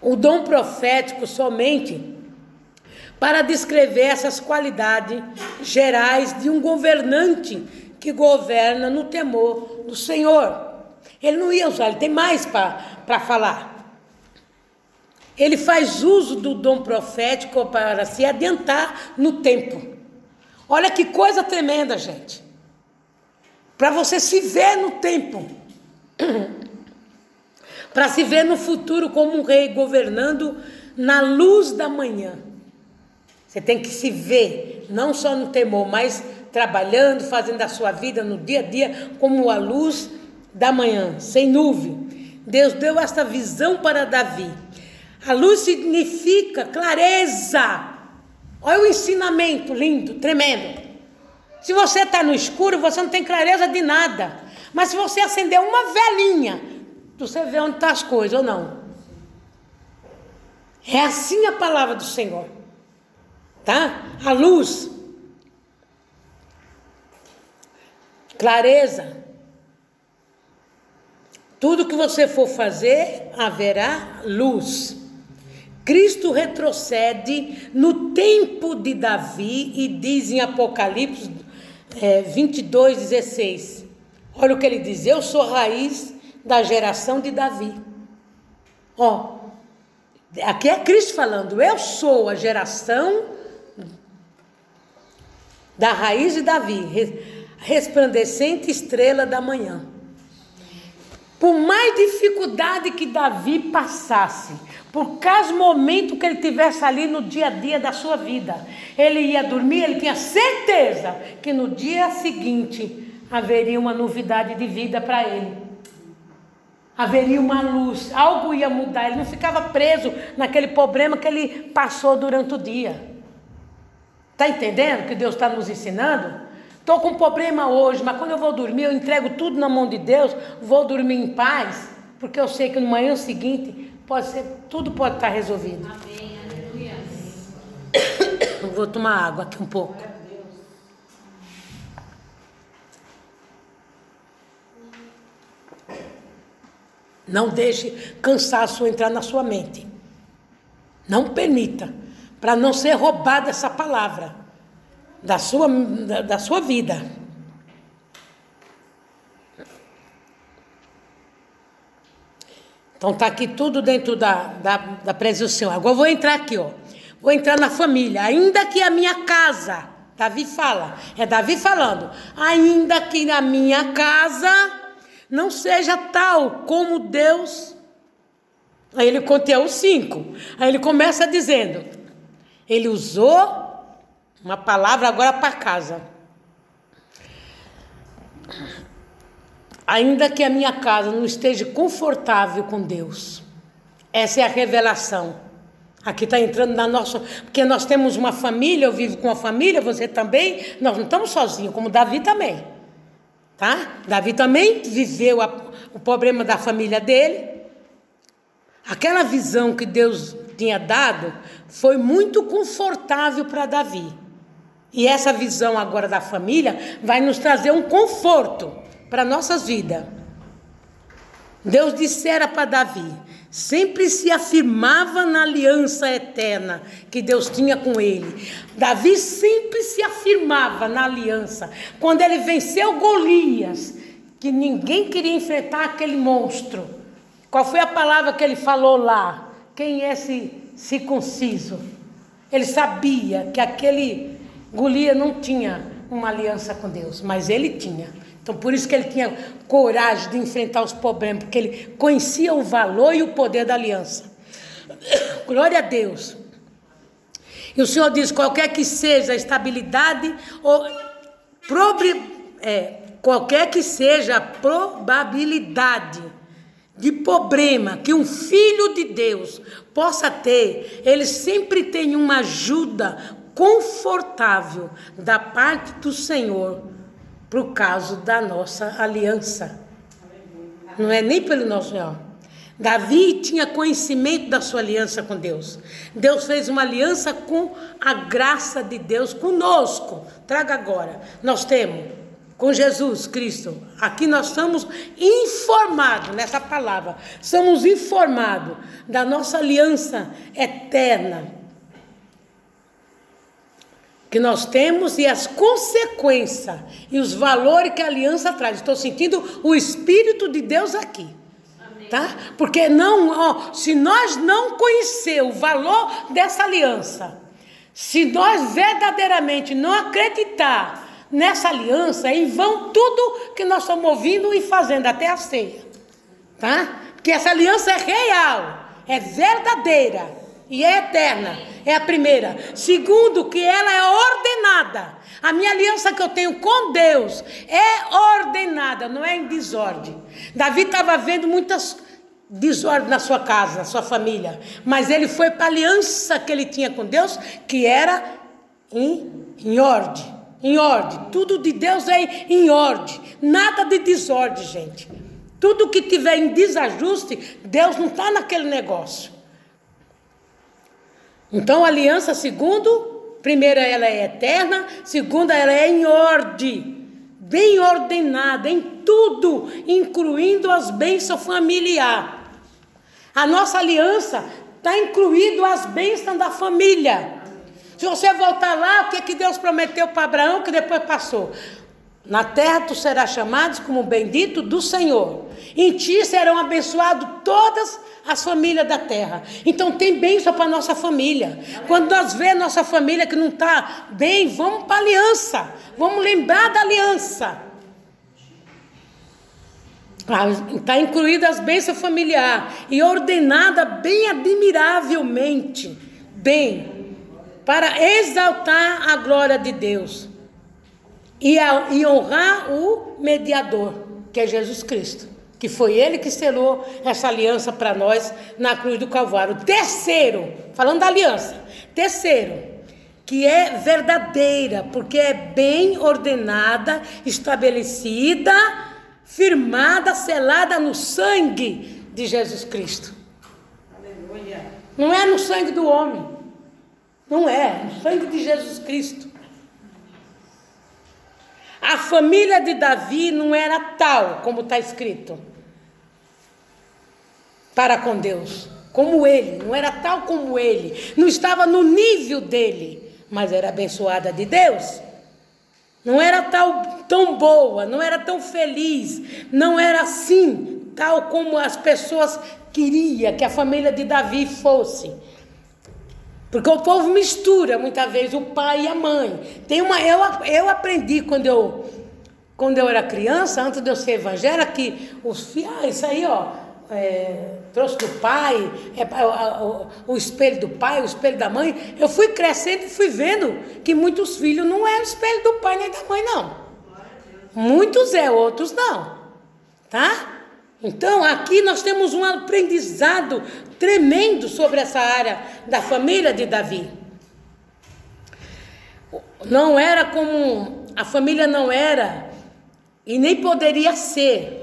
o dom profético somente para descrever essas qualidades gerais de um governante que governa no temor do Senhor. Ele não ia usar, ele tem mais para falar. Ele faz uso do dom profético para se adiantar no tempo. Olha que coisa tremenda, gente. Para você se ver no tempo. para se ver no futuro como um rei governando na luz da manhã. Você tem que se ver, não só no temor, mas trabalhando, fazendo a sua vida no dia a dia como a luz da manhã, sem nuvem. Deus deu esta visão para Davi. A luz significa clareza. Olha o ensinamento lindo, tremendo. Se você está no escuro, você não tem clareza de nada. Mas se você acender uma velinha, você vê onde estão tá as coisas ou não. É assim a palavra do Senhor. Tá? A luz Clareza. Tudo que você for fazer, haverá luz. Cristo retrocede no tempo de Davi e diz em Apocalipse é, 22, 16. Olha o que ele diz: Eu sou raiz da geração de Davi. Ó, aqui é Cristo falando: Eu sou a geração da raiz de Davi, resplandecente estrela da manhã. Por mais dificuldade que Davi passasse, por cada momento que ele tivesse ali no dia a dia da sua vida, ele ia dormir, ele tinha certeza que no dia seguinte haveria uma novidade de vida para ele. Haveria uma luz, algo ia mudar, ele não ficava preso naquele problema que ele passou durante o dia. Está entendendo que Deus está nos ensinando? Estou com um problema hoje, mas quando eu vou dormir, eu entrego tudo na mão de Deus, vou dormir em paz, porque eu sei que no manhã seguinte pode ser, tudo pode estar resolvido. Amém, aleluia. Vou tomar água aqui um pouco. Não deixe cansaço entrar na sua mente. Não permita, para não ser roubada essa palavra da sua, da, da sua vida. Então está aqui tudo dentro da, da, da presença do Senhor. Agora eu vou entrar aqui, ó. Vou entrar na família. Ainda que a minha casa, Davi fala, é Davi falando, ainda que na minha casa não seja tal como Deus. Aí ele conta os cinco. Aí ele começa dizendo: ele usou uma palavra agora para casa. Ainda que a minha casa não esteja confortável com Deus, essa é a revelação. Aqui está entrando na nossa. Porque nós temos uma família, eu vivo com uma família, você também. Nós não estamos sozinhos, como Davi também. Tá? Davi também viveu a, o problema da família dele. Aquela visão que Deus tinha dado foi muito confortável para Davi. E essa visão agora da família vai nos trazer um conforto para nossas vidas. Deus dissera para Davi, sempre se afirmava na aliança eterna que Deus tinha com ele. Davi sempre se afirmava na aliança. Quando ele venceu Golias, que ninguém queria enfrentar aquele monstro. Qual foi a palavra que ele falou lá? Quem é esse circunciso? Ele sabia que aquele Golias não tinha uma aliança com Deus, mas ele tinha. Então, por isso que ele tinha coragem de enfrentar os problemas, porque ele conhecia o valor e o poder da aliança. Glória a Deus. E o Senhor diz: qualquer que seja a estabilidade, ou é, qualquer que seja a probabilidade de problema que um filho de Deus possa ter, ele sempre tem uma ajuda confortável da parte do Senhor para o caso da nossa aliança. Não é nem pelo nosso Senhor. Davi tinha conhecimento da sua aliança com Deus. Deus fez uma aliança com a graça de Deus conosco. Traga agora. Nós temos com Jesus Cristo. Aqui nós estamos informados nessa palavra. Somos informados da nossa aliança eterna que nós temos e as consequências e os valores que a aliança traz. Estou sentindo o Espírito de Deus aqui. Tá? Porque não, ó, se nós não conhecer o valor dessa aliança, se nós verdadeiramente não acreditar nessa aliança, em vão tudo que nós estamos ouvindo e fazendo até a ceia. Tá? Porque essa aliança é real, é verdadeira e é eterna. É a primeira. Segundo, que ela é ordenada. A minha aliança que eu tenho com Deus é ordenada, não é em desordem. Davi estava vendo muitas desordens na sua casa, na sua família, mas ele foi para a aliança que ele tinha com Deus, que era em, em ordem. Em ordem. Tudo de Deus é em ordem. Nada de desordem, gente. Tudo que tiver em desajuste, Deus não está naquele negócio. Então, a aliança, segundo, primeira, ela é eterna, segunda, ela é em ordem, bem ordenada em tudo, incluindo as bênçãos familiares. A nossa aliança está incluído as bênçãos da família. Se você voltar lá, o que, que Deus prometeu para Abraão, que depois passou? Na terra tu serás chamado como bendito do Senhor. Em ti serão abençoadas todas as famílias da terra. Então tem bênção para nossa família. Quando nós vemos nossa família que não está bem, vamos para a aliança. Vamos lembrar da aliança. Está incluída as bênçãos familiares e ordenada bem admiravelmente, bem, para exaltar a glória de Deus e, a, e honrar o mediador, que é Jesus Cristo, que foi ele que selou essa aliança para nós na cruz do Calvário. Terceiro, falando da aliança, terceiro, que é verdadeira, porque é bem ordenada, estabelecida, firmada, selada no sangue de Jesus Cristo. Aleluia. Não é no sangue do homem. Não é, no sangue de Jesus Cristo. A família de Davi não era tal, como está escrito, para com Deus, como ele, não era tal como ele, não estava no nível dele, mas era abençoada de Deus. Não era tal, tão boa, não era tão feliz, não era assim, tal como as pessoas queriam que a família de Davi fosse. Porque o povo mistura muitas vezes o pai e a mãe. Tem uma, eu, eu aprendi quando eu, quando eu era criança, antes de eu ser evangélica, que os filhos, ah, isso aí, ó, é, trouxe do pai, é, o, o, o, espelho do pai, o espelho da mãe. Eu fui crescendo e fui vendo que muitos filhos não é o espelho do pai nem da mãe, não. Muitos é, outros não. Tá? Então, aqui nós temos um aprendizado tremendo sobre essa área da família de Davi. Não era como a família não era e nem poderia ser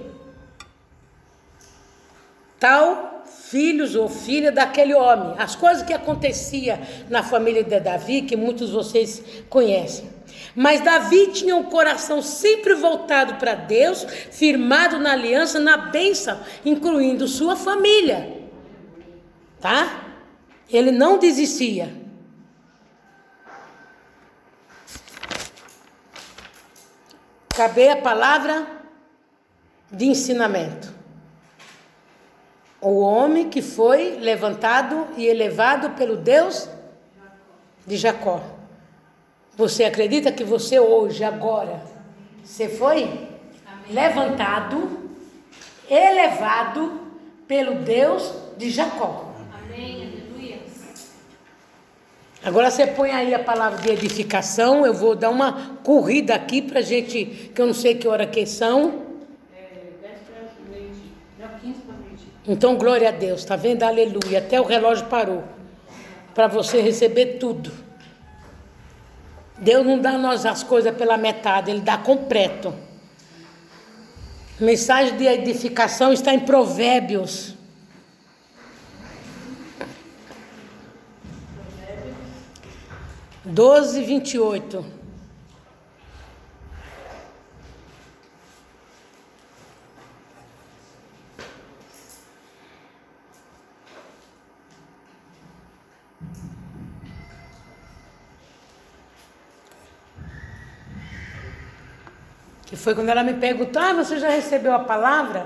tal filhos ou filha daquele homem. As coisas que acontecia na família de Davi, que muitos de vocês conhecem. Mas Davi tinha um coração sempre voltado para Deus, firmado na aliança, na bênção, incluindo sua família tá? Ele não desistia. Cabe a palavra de ensinamento. O homem que foi levantado e elevado pelo Deus de Jacó. Você acredita que você hoje, agora, você foi Amém. levantado, elevado pelo Deus de Jacó? Agora você põe aí a palavra de edificação. Eu vou dar uma corrida aqui para gente, que eu não sei que hora que são. Então, glória a Deus, tá vendo? Aleluia. Até o relógio parou. Para você receber tudo. Deus não dá nós as coisas pela metade, Ele dá completo. Mensagem de edificação está em Provérbios 12, 28. Que foi quando ela me perguntou: Ah, você já recebeu a palavra?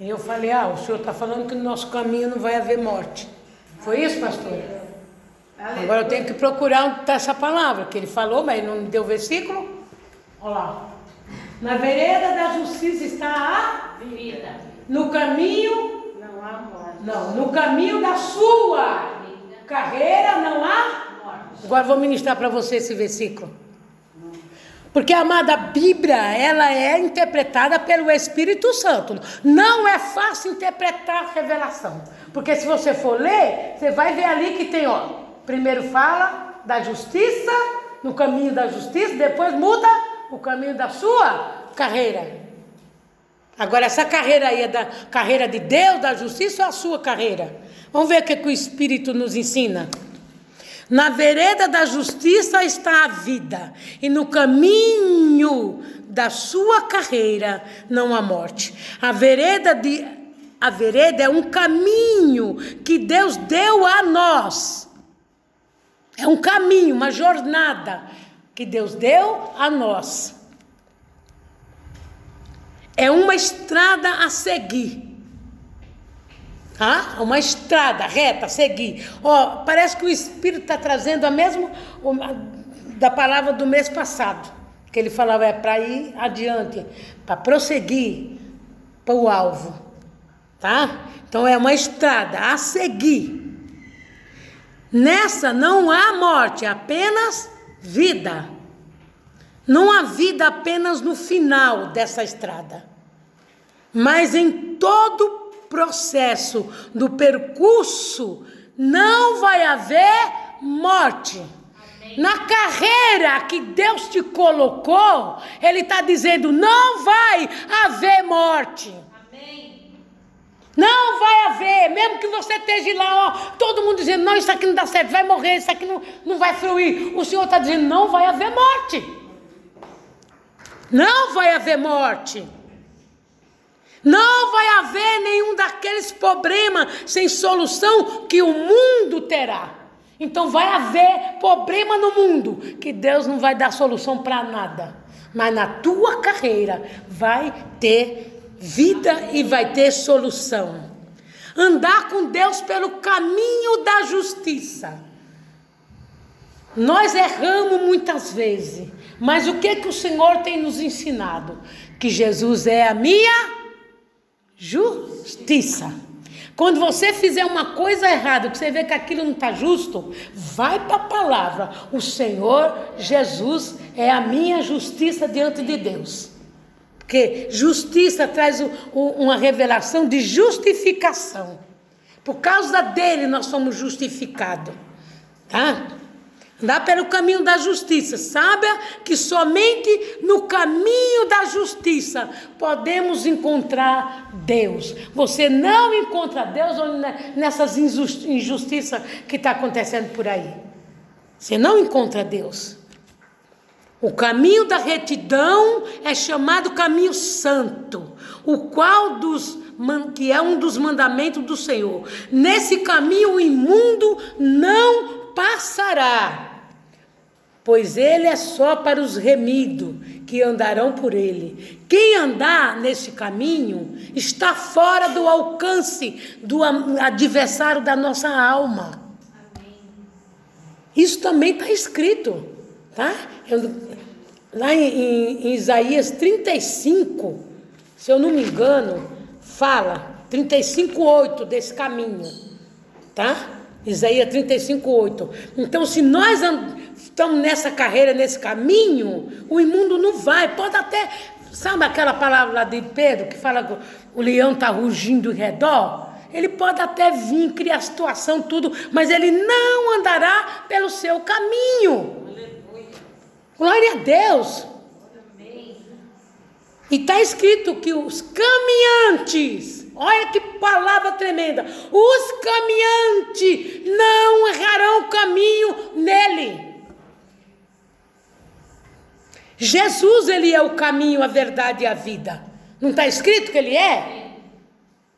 E eu falei: Ah, o senhor está falando que no nosso caminho não vai haver morte. Foi isso, pastor? Agora eu tenho que procurar onde está essa palavra, que ele falou, mas não me deu o versículo. Olha lá. Na vereda da justiça está a vida. No caminho. Não há morte. Não, no caminho da sua carreira não há morte. Agora vou ministrar para você esse versículo. Porque, amada, a Bíblia, ela é interpretada pelo Espírito Santo. Não é fácil interpretar a revelação. Porque se você for ler, você vai ver ali que tem, ó, Primeiro fala da justiça, no caminho da justiça, depois muda o caminho da sua carreira. Agora, essa carreira aí é da carreira de Deus, da justiça ou a sua carreira? Vamos ver o que, que o Espírito nos ensina. Na vereda da justiça está a vida, e no caminho da sua carreira não há morte. A vereda, de, a vereda é um caminho que Deus deu a nós é um caminho, uma jornada que Deus deu a nós. é uma estrada a seguir. Tá? Uma estrada reta seguir. Ó, parece que o Espírito está trazendo a mesma da palavra do mês passado. Que ele falava é para ir adiante, para prosseguir para o alvo. Tá? Então é uma estrada a seguir. Nessa não há morte, apenas vida. Não há vida apenas no final dessa estrada, mas em todo processo do percurso não vai haver morte. Na carreira que Deus te colocou, Ele está dizendo: não vai haver morte. Não vai haver, mesmo que você esteja lá, ó, todo mundo dizendo, não, isso aqui não dá certo, vai morrer, isso aqui não, não vai fluir. O Senhor está dizendo, não vai haver morte. Não vai haver morte. Não vai haver nenhum daqueles problemas sem solução que o mundo terá. Então vai haver problema no mundo que Deus não vai dar solução para nada. Mas na tua carreira vai ter vida e vai ter solução. Andar com Deus pelo caminho da justiça. Nós erramos muitas vezes, mas o que que o Senhor tem nos ensinado? Que Jesus é a minha justiça. Quando você fizer uma coisa errada, que você vê que aquilo não está justo, vai para a palavra. O Senhor Jesus é a minha justiça diante de Deus. Porque justiça traz o, o, uma revelação de justificação. Por causa dele nós somos justificados. Tá? Andar pelo caminho da justiça. Saiba que somente no caminho da justiça podemos encontrar Deus. Você não encontra Deus nessas injustiças que está acontecendo por aí. Você não encontra Deus. O caminho da retidão é chamado caminho santo, o qual dos que é um dos mandamentos do Senhor. Nesse caminho o imundo não passará, pois ele é só para os remidos que andarão por ele. Quem andar nesse caminho está fora do alcance do adversário da nossa alma. Isso também está escrito, tá? Eu, lá em, em, Isaías 35, se eu não me engano, fala 35:8 desse caminho, tá? Isaías 35:8. Então, se nós estamos nessa carreira, nesse caminho, o imundo não vai. Pode até, sabe aquela palavra lá de Pedro que fala que o leão está rugindo em redor? Ele pode até vir, criar situação, tudo, mas ele não andará pelo seu caminho. Glória a Deus. E está escrito que os caminhantes, olha que palavra tremenda, os caminhantes não errarão o caminho nele. Jesus, ele é o caminho, a verdade e a vida. Não está escrito que ele é?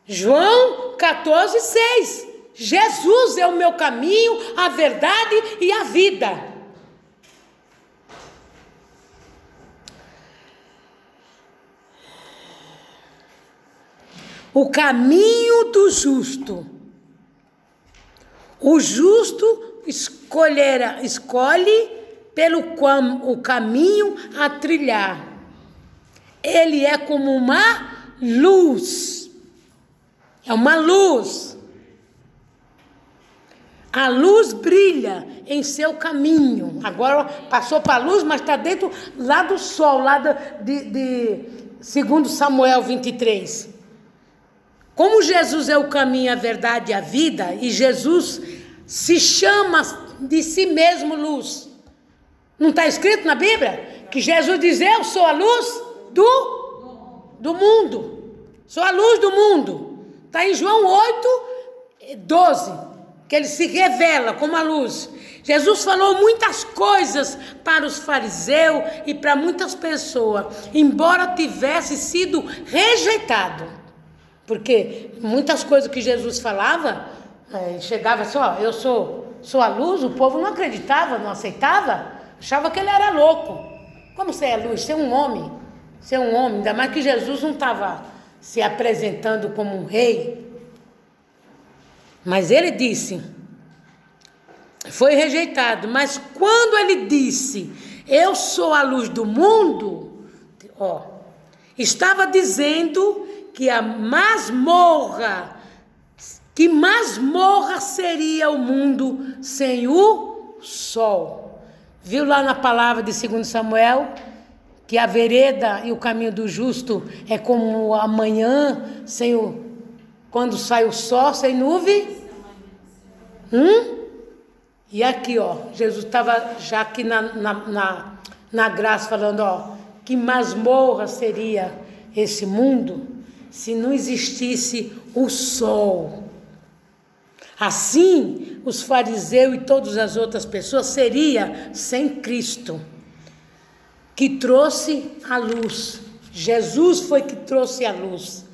João 14, 6. Jesus é o meu caminho, a verdade e a vida. o caminho do justo. O justo escolherá, escolhe pelo qual, o caminho a trilhar. Ele é como uma luz. É uma luz. A luz brilha em seu caminho. Agora passou para a luz, mas está dentro lá do sol, lá de, de segundo Samuel 23. Como Jesus é o caminho, a verdade e a vida, e Jesus se chama de si mesmo luz. Não está escrito na Bíblia? Que Jesus diz: Eu sou a luz do, do mundo. Sou a luz do mundo. Está em João 8, 12. Que ele se revela como a luz. Jesus falou muitas coisas para os fariseus e para muitas pessoas, embora tivesse sido rejeitado. Porque muitas coisas que Jesus falava, é, chegava assim, eu sou, sou a luz, o povo não acreditava, não aceitava, achava que ele era louco. Como você é luz? Você é um homem. ser um homem, ainda mais que Jesus não estava se apresentando como um rei. Mas ele disse, foi rejeitado, mas quando ele disse, eu sou a luz do mundo, ó, estava dizendo que a masmorra, que masmorra seria o mundo sem o sol. Viu lá na palavra de 2 Samuel que a vereda e o caminho do justo é como amanhã sem o quando sai o sol sem nuvem? Hum? E aqui, ó, Jesus estava já aqui na, na, na, na graça falando, ó, que masmorra seria esse mundo se não existisse o sol. Assim, os fariseus e todas as outras pessoas seria sem Cristo, que trouxe a luz. Jesus foi que trouxe a luz.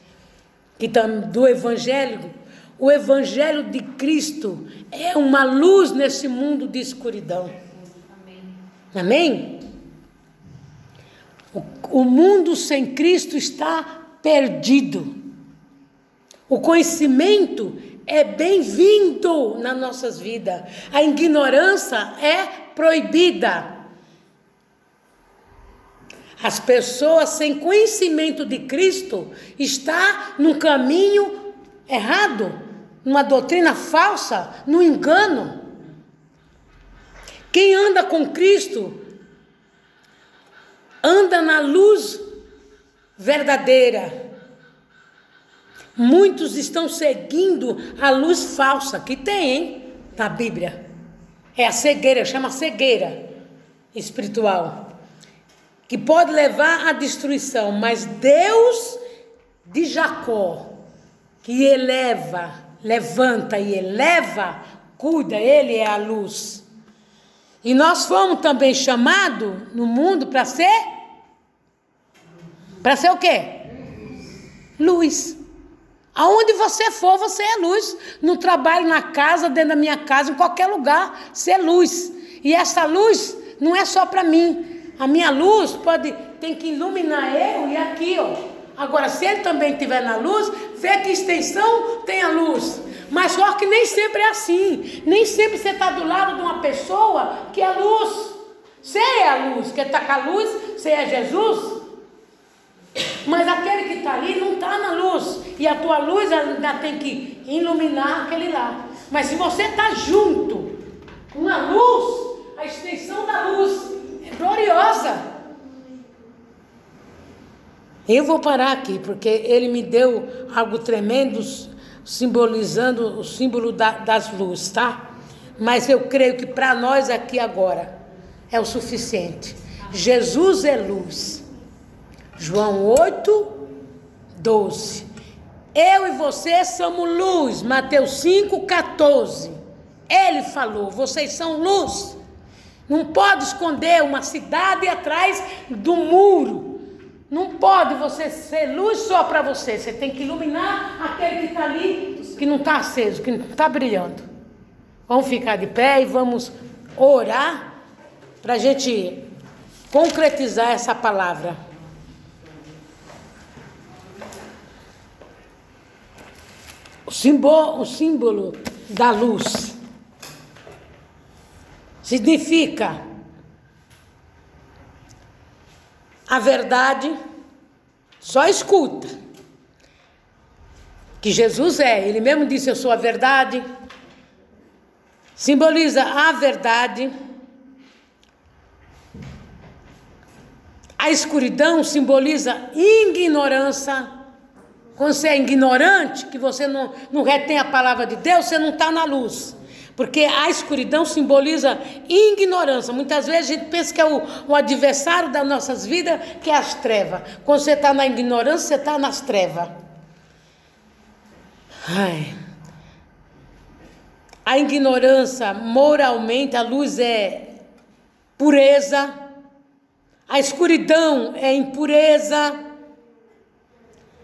Que do evangelho, o evangelho de Cristo é uma luz nesse mundo de escuridão. Amém? O, o mundo sem Cristo está perdido. O conhecimento é bem-vindo nas nossas vidas. A ignorância é proibida. As pessoas sem conhecimento de Cristo está no caminho errado, numa doutrina falsa, no engano. Quem anda com Cristo anda na luz verdadeira. Muitos estão seguindo a luz falsa que tem hein, na Bíblia. É a cegueira, chama cegueira espiritual, que pode levar à destruição, mas Deus de Jacó, que eleva, levanta e eleva, cuida, ele é a luz. E nós fomos também chamados no mundo para ser para ser o quê? Luz. Aonde você for, você é luz. No trabalho, na casa, dentro da minha casa, em qualquer lugar, você é luz. E essa luz não é só para mim. A minha luz pode tem que iluminar eu e aqui, ó. Agora, se ele também estiver na luz, vê que extensão tem a luz. Mas só que nem sempre é assim. Nem sempre você está do lado de uma pessoa que é luz. Você é a luz. Quer está com a luz? Você é Jesus? Mas aquele que está ali não está na luz. E a tua luz ainda tem que iluminar aquele lá. Mas se você está junto com a luz, a extensão da luz é gloriosa. Eu vou parar aqui, porque ele me deu algo tremendo, simbolizando o símbolo da, das luzes, tá? Mas eu creio que para nós aqui agora é o suficiente. Jesus é luz. João 8, 12. Eu e você somos luz. Mateus 5, 14. Ele falou: vocês são luz. Não pode esconder uma cidade atrás do muro. Não pode você ser luz só para você. Você tem que iluminar aquele que está ali, que não está aceso, que não está brilhando. Vamos ficar de pé e vamos orar para a gente concretizar essa palavra. O símbolo, o símbolo da luz significa a verdade, só escuta. Que Jesus é, ele mesmo disse: Eu sou a verdade. Simboliza a verdade. A escuridão simboliza ignorância. Quando você é ignorante, que você não, não retém a palavra de Deus, você não está na luz. Porque a escuridão simboliza ignorância. Muitas vezes a gente pensa que é o, o adversário das nossas vidas, que é as trevas. Quando você está na ignorância, você está nas trevas. Ai. A ignorância, moralmente, a luz é pureza. A escuridão é impureza.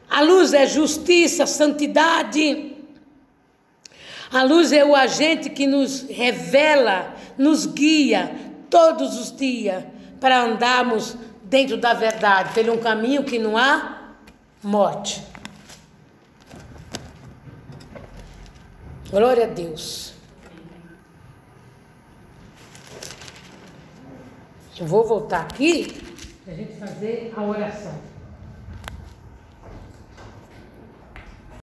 A luz é justiça, santidade. A luz é o agente que nos revela, nos guia todos os dias para andarmos dentro da verdade, pelo um caminho que não há morte. Glória a Deus. Eu vou voltar aqui para a gente fazer a oração.